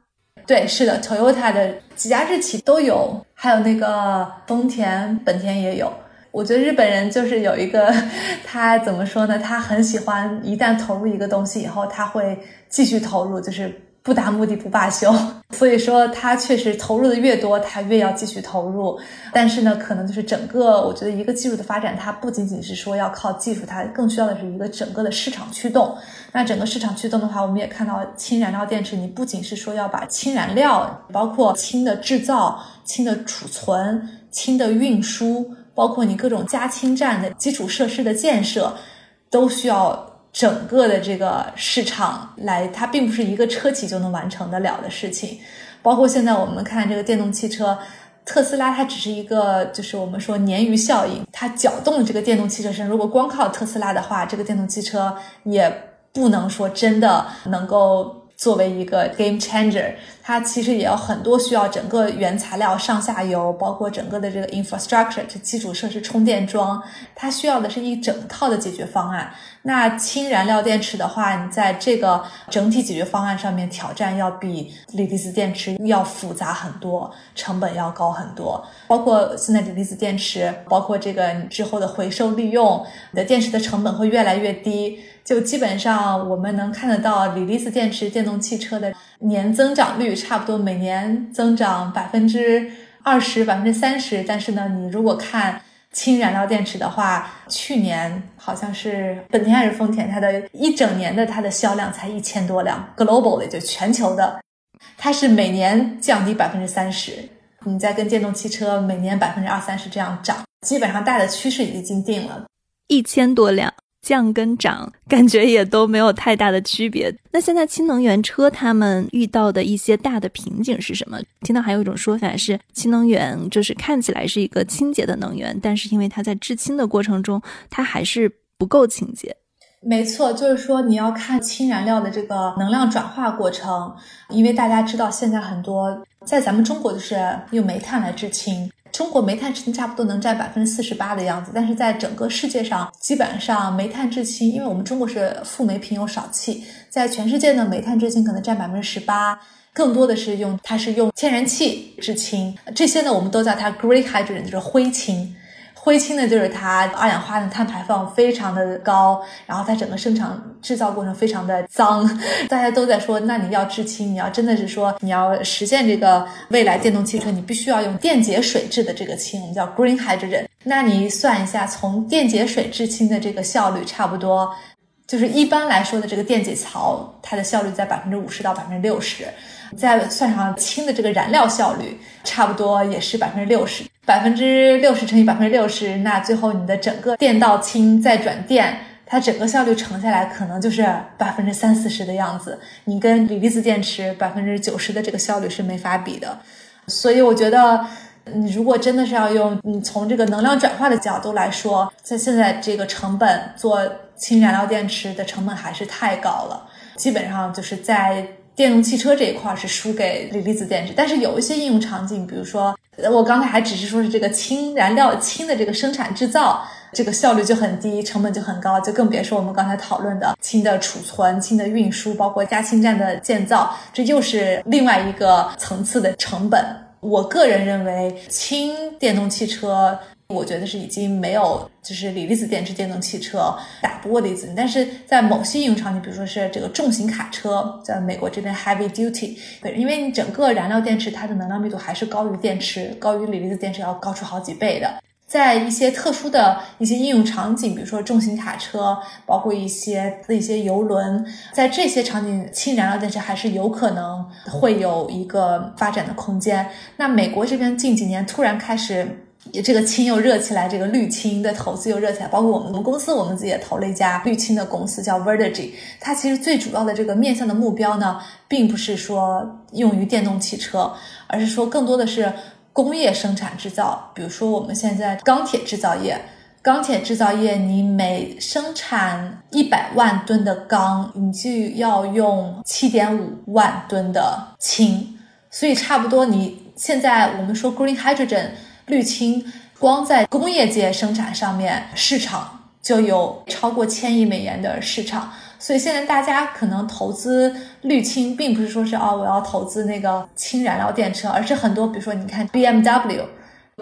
对，是的，Toyota 的几家日企都有，还有那个丰田、本田也有。我觉得日本人就是有一个，[laughs] 他怎么说呢？他很喜欢一旦投入一个东西以后，他会继续投入，就是不达目的不罢休。[laughs] 所以说，他确实投入的越多，他越要继续投入。但是呢，可能就是整个，我觉得一个技术的发展，它不仅仅是说要靠技术，它更需要的是一个整个的市场驱动。那整个市场驱动的话，我们也看到氢燃料电池，你不仅是说要把氢燃料，包括氢的制造、氢的储存、氢的运输。包括你各种加氢站的基础设施的建设，都需要整个的这个市场来，它并不是一个车企就能完成得了的事情。包括现在我们看这个电动汽车，特斯拉它只是一个，就是我们说鲶鱼效应，它搅动这个电动汽车身。如果光靠特斯拉的话，这个电动汽车也不能说真的能够。作为一个 game changer，它其实也有很多需要整个原材料上下游，包括整个的这个 infrastructure，这基础设施充电桩，它需要的是一整套的解决方案。那氢燃料电池的话，你在这个整体解决方案上面挑战要比锂离子电池要复杂很多，成本要高很多。包括现在锂离子电池，包括这个你之后的回收利用，你的电池的成本会越来越低。就基本上我们能看得到锂离子电池电动汽车的年增长率，差不多每年增长百分之二十、百分之三十。但是呢，你如果看氢燃料电池的话，去年好像是本田还是丰田，它的一整年的它的销量才一千多辆，global 的就全球的，它是每年降低百分之三十。你再跟电动汽车每年百分之二三十这样涨，基本上大的趋势已经定了，一千多辆。降跟涨，感觉也都没有太大的区别。那现在氢能源车他们遇到的一些大的瓶颈是什么？听到还有一种说法是，氢能源就是看起来是一个清洁的能源，但是因为它在制氢的过程中，它还是不够清洁。没错，就是说你要看氢燃料的这个能量转化过程，因为大家知道现在很多在咱们中国就是用煤炭来制氢。中国煤炭制氢差不多能占百分之四十八的样子，但是在整个世界上，基本上煤炭制氢，因为我们中国是富煤贫铀少气，在全世界呢，煤炭制氢可能占百分之十八，更多的是用它是用天然气制氢，这些呢，我们都叫它 g r e a t hydrogen，就是灰氢。灰氢呢，就是它二氧化碳碳排放非常的高，然后它整个生产制造过程非常的脏。[laughs] 大家都在说，那你要制氢，你要真的是说你要实现这个未来电动汽车，你必须要用电解水制的这个氢，我们叫 green hydrogen。那你算一下，从电解水制氢的这个效率，差不多就是一般来说的这个电解槽，它的效率在百分之五十到百分之六十。再算上氢的这个燃料效率，差不多也是百分之六十，百分之六十乘以百分之六十，那最后你的整个电到氢再转电，它整个效率乘下来可能就是百分之三四十的样子。你跟锂离子电池百分之九十的这个效率是没法比的。所以我觉得，你如果真的是要用你从这个能量转化的角度来说，在现在这个成本做氢燃料电池的成本还是太高了，基本上就是在。电动汽车这一块是输给锂离子电池，但是有一些应用场景，比如说我刚才还只是说是这个氢燃料氢的这个生产制造，这个效率就很低，成本就很高，就更别说我们刚才讨论的氢的储存、氢的运输，包括加氢站的建造，这又是另外一个层次的成本。我个人认为，氢电动汽车。我觉得是已经没有，就是锂离子电池电动汽车打不过离子，但是在某些应用场景，比如说是这个重型卡车，在美国这边 heavy duty，对，因为你整个燃料电池它的能量密度还是高于电池，高于锂离子电池要高出好几倍的。在一些特殊的一些应用场景，比如说重型卡车，包括一些一些游轮，在这些场景，氢燃料电池还是有可能会有一个发展的空间。那美国这边近几年突然开始。这个氢又热起来，这个绿氢的投资又热起来，包括我们我们公司，我们自己也投了一家绿氢的公司，叫 Verdigy，。它其实最主要的这个面向的目标呢，并不是说用于电动汽车，而是说更多的是工业生产制造。比如说我们现在钢铁制造业，钢铁制造业你每生产一百万吨的钢，你就要用七点五万吨的氢，所以差不多你现在我们说 Green Hydrogen。滤氢光在工业界生产上面市场就有超过千亿美元的市场，所以现在大家可能投资滤氢，并不是说是哦我要投资那个氢燃料电车，而是很多比如说你看 BMW、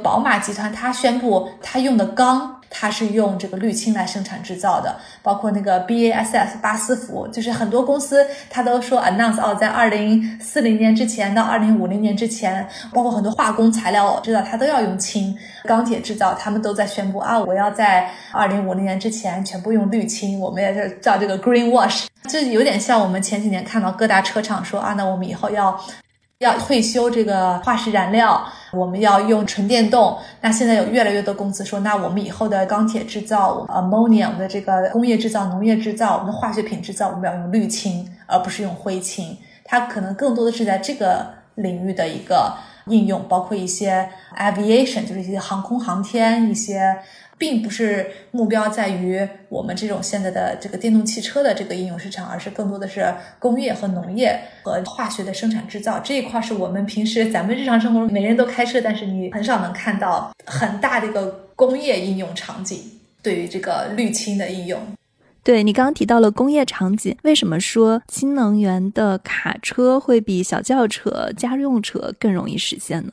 宝马集团，它宣布它用的钢。它是用这个氯氢来生产制造的，包括那个 BASF 巴斯夫，就是很多公司它都说 announce 哦，在二零四零年之前到二零五零年之前，包括很多化工材料制造它都要用氢，钢铁制造他们都在宣布啊，我要在二零五零年之前全部用氯氢，我们也是叫这个 green wash，就有点像我们前几年看到各大车厂说啊，那我们以后要。要退休这个化石燃料，我们要用纯电动。那现在有越来越多公司说，那我们以后的钢铁制造、ammonia 的这个工业制造、农业制造、我们的化学品制造，我们要用氯氢，而不是用灰氢。它可能更多的是在这个领域的一个应用，包括一些 aviation，就是一些航空航天一些。并不是目标在于我们这种现在的这个电动汽车的这个应用市场，而是更多的是工业和农业和化学的生产制造这一块，是我们平时咱们日常生活中每人都开车，但是你很少能看到很大的一个工业应用场景。对于这个滤氢的应用，对你刚刚提到了工业场景，为什么说新能源的卡车会比小轿车、家用车更容易实现呢？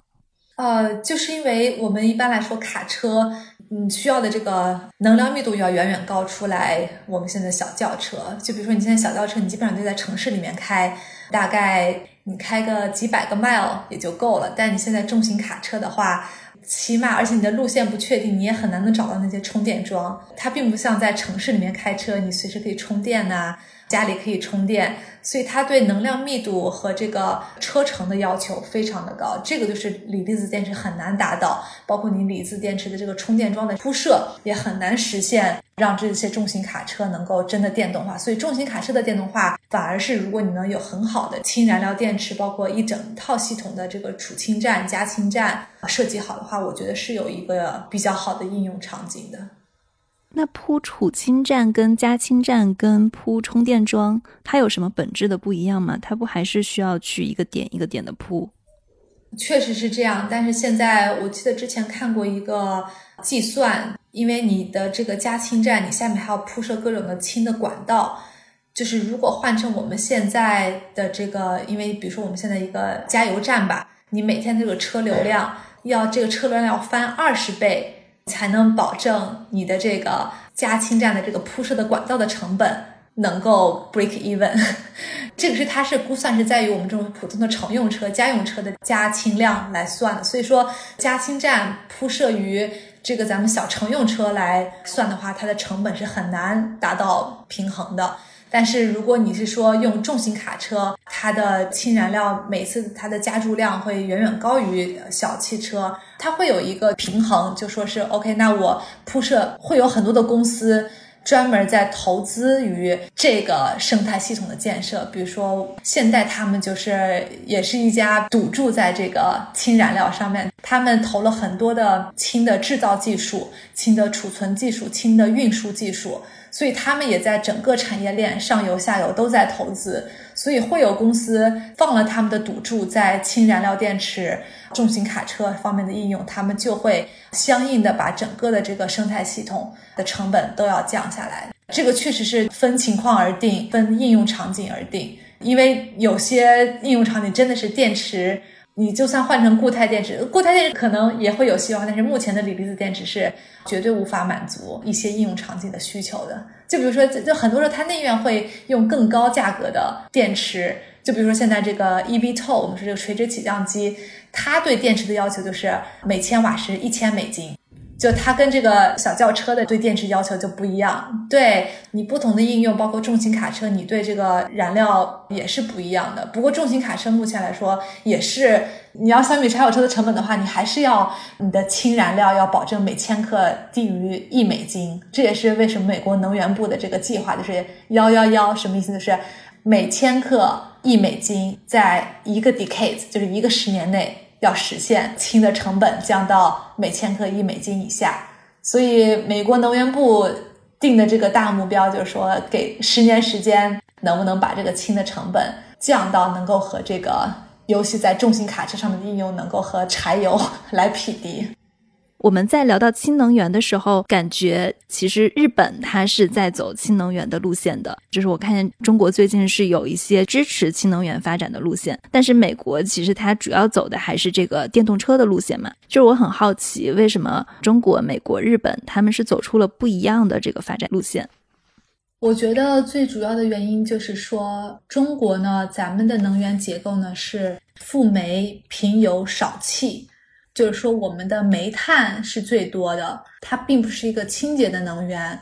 呃，就是因为我们一般来说卡车。嗯，需要的这个能量密度要远远高出来。我们现在小轿车，就比如说你现在小轿车，你基本上就在城市里面开，大概你开个几百个 mile 也就够了。但你现在重型卡车的话，起码而且你的路线不确定，你也很难能找到那些充电桩。它并不像在城市里面开车，你随时可以充电呐。家里可以充电，所以它对能量密度和这个车程的要求非常的高，这个就是锂离子电池很难达到。包括你锂离子电池的这个充电桩的铺设也很难实现，让这些重型卡车能够真的电动化。所以重型卡车的电动化，反而是如果你能有很好的氢燃料电池，包括一整套系统的这个储氢站、加氢站设计好的话，我觉得是有一个比较好的应用场景的。那铺储氢站跟加氢站跟铺充电桩，它有什么本质的不一样吗？它不还是需要去一个点一个点的铺？确实是这样，但是现在我记得之前看过一个计算，因为你的这个加氢站，你下面还要铺设各种的氢的管道，就是如果换成我们现在的这个，因为比如说我们现在一个加油站吧，你每天这个车流量要这个车流量要翻二十倍。才能保证你的这个加氢站的这个铺设的管道的成本能够 break even，[laughs] 这个是它是估算是在于我们这种普通的乘用车、家用车的加氢量来算的。所以说，加氢站铺设于这个咱们小乘用车来算的话，它的成本是很难达到平衡的。但是如果你是说用重型卡车，它的氢燃料每次它的加注量会远远高于小汽车，它会有一个平衡，就说是 OK，那我铺设会有很多的公司专门在投资于这个生态系统的建设，比如说现在他们就是也是一家赌注在这个氢燃料上面，他们投了很多的氢的制造技术、氢的储存技术、氢的运输技术。所以他们也在整个产业链上游下游都在投资，所以会有公司放了他们的赌注在氢燃料电池、重型卡车方面的应用，他们就会相应的把整个的这个生态系统的成本都要降下来。这个确实是分情况而定，分应用场景而定，因为有些应用场景真的是电池。你就算换成固态电池，固态电池可能也会有希望，但是目前的锂离子电池是绝对无法满足一些应用场景的需求的。就比如说，就很多时候他内愿会用更高价格的电池，就比如说现在这个 eVTOL，我们说这个垂直起降机，它对电池的要求就是每千瓦时一千美金。就它跟这个小轿车的对电池要求就不一样，对你不同的应用，包括重型卡车，你对这个燃料也是不一样的。不过重型卡车目前来说也是，你要相比柴油车的成本的话，你还是要你的氢燃料要保证每千克低于一美金。这也是为什么美国能源部的这个计划就是幺幺幺，什么意思？就是每千克一美金，在一个 decade，就是一个十年内。要实现氢的成本降到每千克一美金以下，所以美国能源部定的这个大目标就是说，给十年时间，能不能把这个氢的成本降到能够和这个，游戏在重型卡车上面的应用，能够和柴油 [laughs] 来匹敌。我们在聊到氢能源的时候，感觉其实日本它是在走氢能源的路线的。就是我看见中国最近是有一些支持氢能源发展的路线，但是美国其实它主要走的还是这个电动车的路线嘛。就是我很好奇，为什么中国、美国、日本他们是走出了不一样的这个发展路线？我觉得最主要的原因就是说，中国呢，咱们的能源结构呢是富煤贫油少气。就是说，我们的煤炭是最多的，它并不是一个清洁的能源，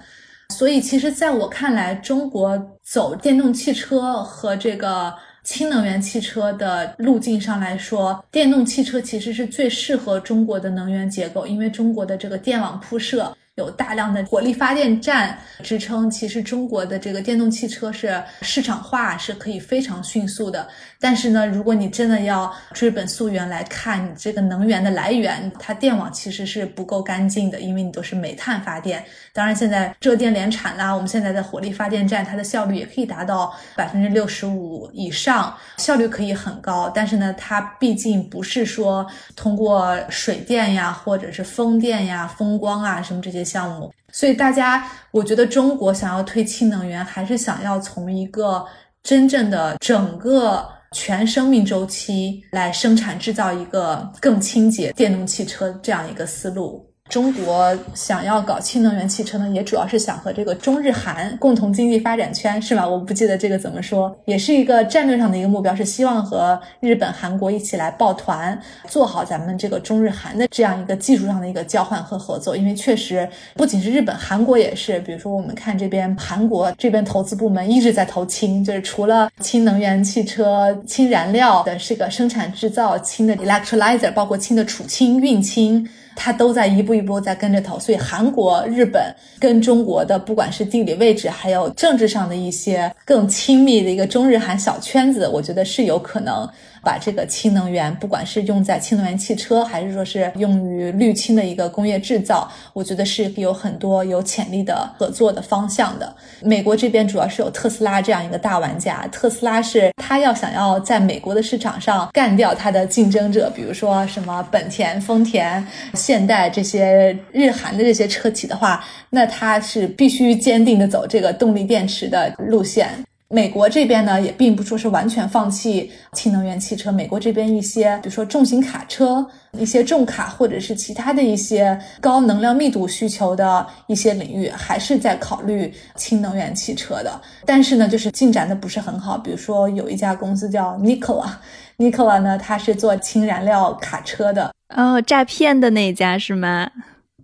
所以其实在我看来，中国走电动汽车和这个氢能源汽车的路径上来说，电动汽车其实是最适合中国的能源结构，因为中国的这个电网铺设有大量的火力发电站支撑，其实中国的这个电动汽车是市场化是可以非常迅速的。但是呢，如果你真的要追本溯源来看，你这个能源的来源，它电网其实是不够干净的，因为你都是煤炭发电。当然，现在浙电联产啦，我们现在的火力发电站，它的效率也可以达到百分之六十五以上，效率可以很高。但是呢，它毕竟不是说通过水电呀，或者是风电呀、风光啊什么这些项目。所以大家，我觉得中国想要推氢能源，还是想要从一个真正的整个。全生命周期来生产制造一个更清洁电动汽车这样一个思路。中国想要搞氢能源汽车呢，也主要是想和这个中日韩共同经济发展圈，是吧？我不记得这个怎么说，也是一个战略上的一个目标，是希望和日本、韩国一起来抱团，做好咱们这个中日韩的这样一个技术上的一个交换和合作。因为确实不仅是日本、韩国也是，比如说我们看这边韩国这边投资部门一直在投氢，就是除了氢能源汽车、氢燃料的这个生产制造、氢的 electrolyzer，包括氢的储氢、运氢。他都在一步一步在跟着投，所以韩国、日本跟中国的不管是地理位置，还有政治上的一些更亲密的一个中日韩小圈子，我觉得是有可能。把这个氢能源，不管是用在氢能源汽车，还是说是用于滤氢的一个工业制造，我觉得是有很多有潜力的合作的方向的。美国这边主要是有特斯拉这样一个大玩家，特斯拉是他要想要在美国的市场上干掉他的竞争者，比如说什么本田、丰田、现代这些日韩的这些车企的话，那他是必须坚定的走这个动力电池的路线。美国这边呢，也并不说是完全放弃氢能源汽车。美国这边一些，比如说重型卡车、一些重卡，或者是其他的一些高能量密度需求的一些领域，还是在考虑氢能源汽车的。但是呢，就是进展的不是很好。比如说有一家公司叫 Nikola，Nikola 呢，它是做氢燃料卡车的。哦，诈骗的那家是吗？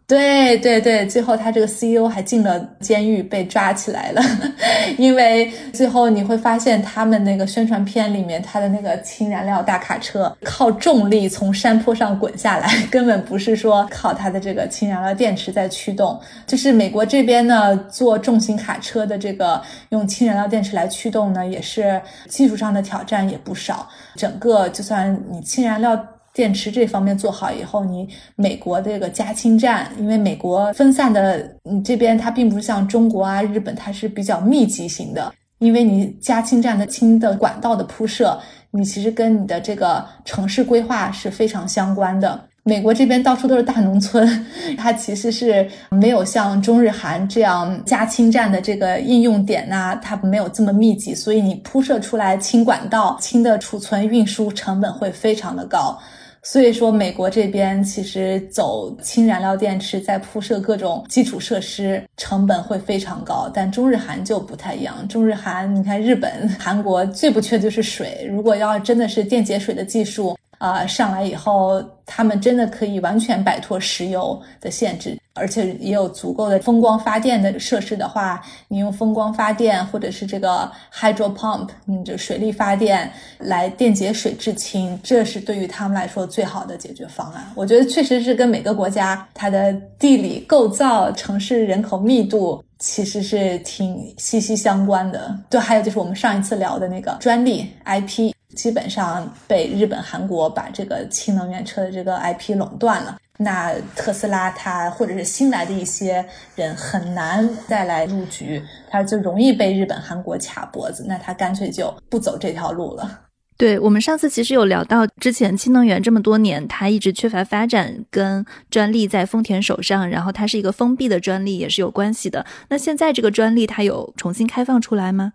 对对对，最后他这个 CEO 还进了监狱，被抓起来了。[laughs] 因为最后你会发现，他们那个宣传片里面，他的那个氢燃料大卡车靠重力从山坡上滚下来，[laughs] 根本不是说靠它的这个氢燃料电池在驱动。就是美国这边呢，做重型卡车的这个用氢燃料电池来驱动呢，也是技术上的挑战也不少。整个就算你氢燃料。电池这方面做好以后，你美国这个加氢站，因为美国分散的，你这边它并不是像中国啊、日本，它是比较密集型的。因为你加氢站的氢的管道的铺设，你其实跟你的这个城市规划是非常相关的。美国这边到处都是大农村，它其实是没有像中日韩这样加氢站的这个应用点呐，它没有这么密集，所以你铺设出来氢管道、氢的储存运输成本会非常的高。所以说，美国这边其实走氢燃料电池，在铺设各种基础设施，成本会非常高。但中日韩就不太一样。中日韩，你看日本、韩国最不缺就是水。如果要真的是电解水的技术。啊，上来以后，他们真的可以完全摆脱石油的限制，而且也有足够的风光发电的设施的话，你用风光发电或者是这个 hydro pump，你就水力发电来电解水制氢，这是对于他们来说最好的解决方案。我觉得确实是跟每个国家它的地理构造、城市人口密度其实是挺息息相关的。对，还有就是我们上一次聊的那个专利 IP。基本上被日本、韩国把这个氢能源车的这个 IP 垄断了，那特斯拉它或者是新来的一些人很难再来入局，它就容易被日本、韩国卡脖子，那他干脆就不走这条路了。对我们上次其实有聊到，之前氢能源这么多年，它一直缺乏发展，跟专利在丰田手上，然后它是一个封闭的专利也是有关系的。那现在这个专利它有重新开放出来吗？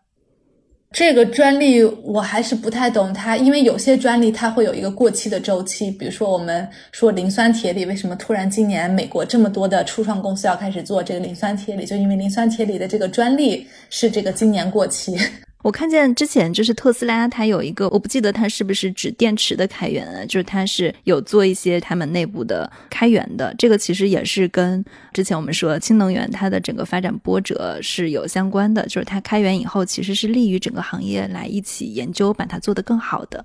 这个专利我还是不太懂它，因为有些专利它会有一个过期的周期。比如说，我们说磷酸铁锂，为什么突然今年美国这么多的初创公司要开始做这个磷酸铁锂？就因为磷酸铁锂的这个专利是这个今年过期。我看见之前就是特斯拉，它有一个我不记得它是不是指电池的开源，就是它是有做一些他们内部的开源的，这个其实也是跟之前我们说氢能源它的整个发展波折是有相关的，就是它开源以后其实是利于整个行业来一起研究，把它做得更好的。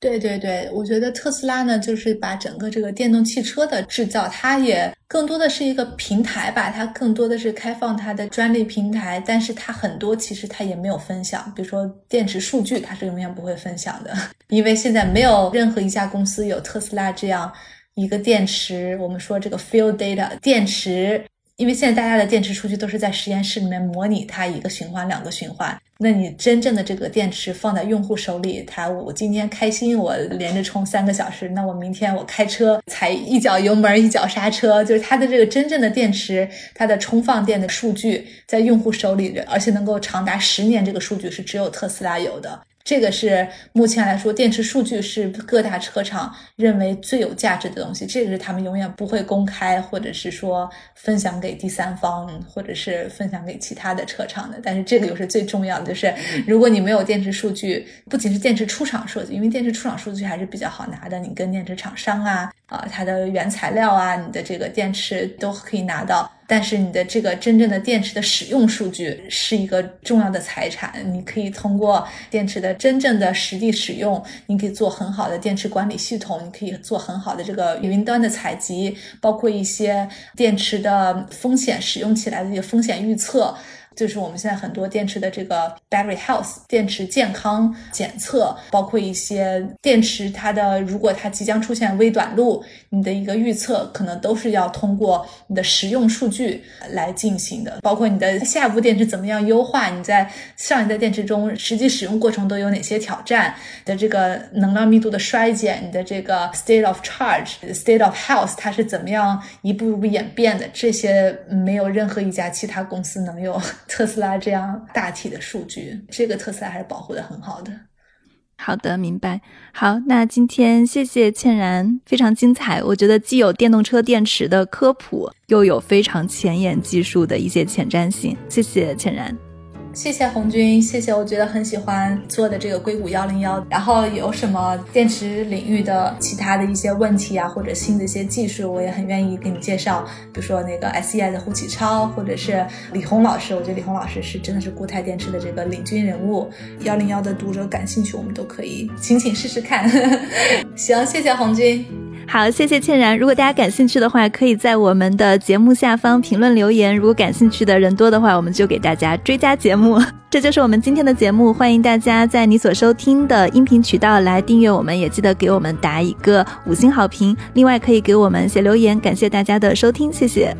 对对对，我觉得特斯拉呢，就是把整个这个电动汽车的制造，它也更多的是一个平台吧，它更多的是开放它的专利平台，但是它很多其实它也没有分享，比如说电池数据，它是永远不会分享的，[laughs] 因为现在没有任何一家公司有特斯拉这样一个电池，我们说这个 field data 电池。因为现在大家的电池数据都是在实验室里面模拟它一个循环、两个循环，那你真正的这个电池放在用户手里，它我今天开心，我连着充三个小时，那我明天我开车踩一脚油门一脚刹车，就是它的这个真正的电池，它的充放电的数据在用户手里，而且能够长达十年，这个数据是只有特斯拉有的。这个是目前来说，电池数据是各大车厂认为最有价值的东西。这个是他们永远不会公开，或者是说分享给第三方，或者是分享给其他的车厂的。但是这个又是最重要的，就是如果你没有电池数据，不仅是电池出厂数据，因为电池出厂数据还是比较好拿的，你跟电池厂商啊。啊，它的原材料啊，你的这个电池都可以拿到，但是你的这个真正的电池的使用数据是一个重要的财产。你可以通过电池的真正的实地使用，你可以做很好的电池管理系统，你可以做很好的这个云端的采集，包括一些电池的风险使用起来的一些风险预测。就是我们现在很多电池的这个 battery health 电池健康检测，包括一些电池它的如果它即将出现微短路，你的一个预测可能都是要通过你的实用数据来进行的。包括你的下一步电池怎么样优化，你在上一代电池中实际使用过程都有哪些挑战的这个能量密度的衰减，你的这个 state of charge state of health 它是怎么样一步一步演变的？这些没有任何一家其他公司能有。特斯拉这样大体的数据，这个特斯拉还是保护的很好的。好的，明白。好，那今天谢谢倩然，非常精彩。我觉得既有电动车电池的科普，又有非常前沿技术的一些前瞻性。谢谢倩然。谢谢红军，谢谢，我觉得很喜欢做的这个硅谷幺零幺。然后有什么电池领域的其他的一些问题啊，或者新的一些技术，我也很愿意给你介绍。比如说那个 SEI 的胡启超，或者是李红老师，我觉得李红老师是真的是固态电池的这个领军人物。幺零幺的读者感兴趣，我们都可以请请试试看。[laughs] 行，谢谢红军。好，谢谢倩然。如果大家感兴趣的话，可以在我们的节目下方评论留言。如果感兴趣的人多的话，我们就给大家追加节目。[laughs] 这就是我们今天的节目，欢迎大家在你所收听的音频渠道来订阅我们，也记得给我们打一个五星好评。另外，可以给我们写留言，感谢大家的收听，谢谢。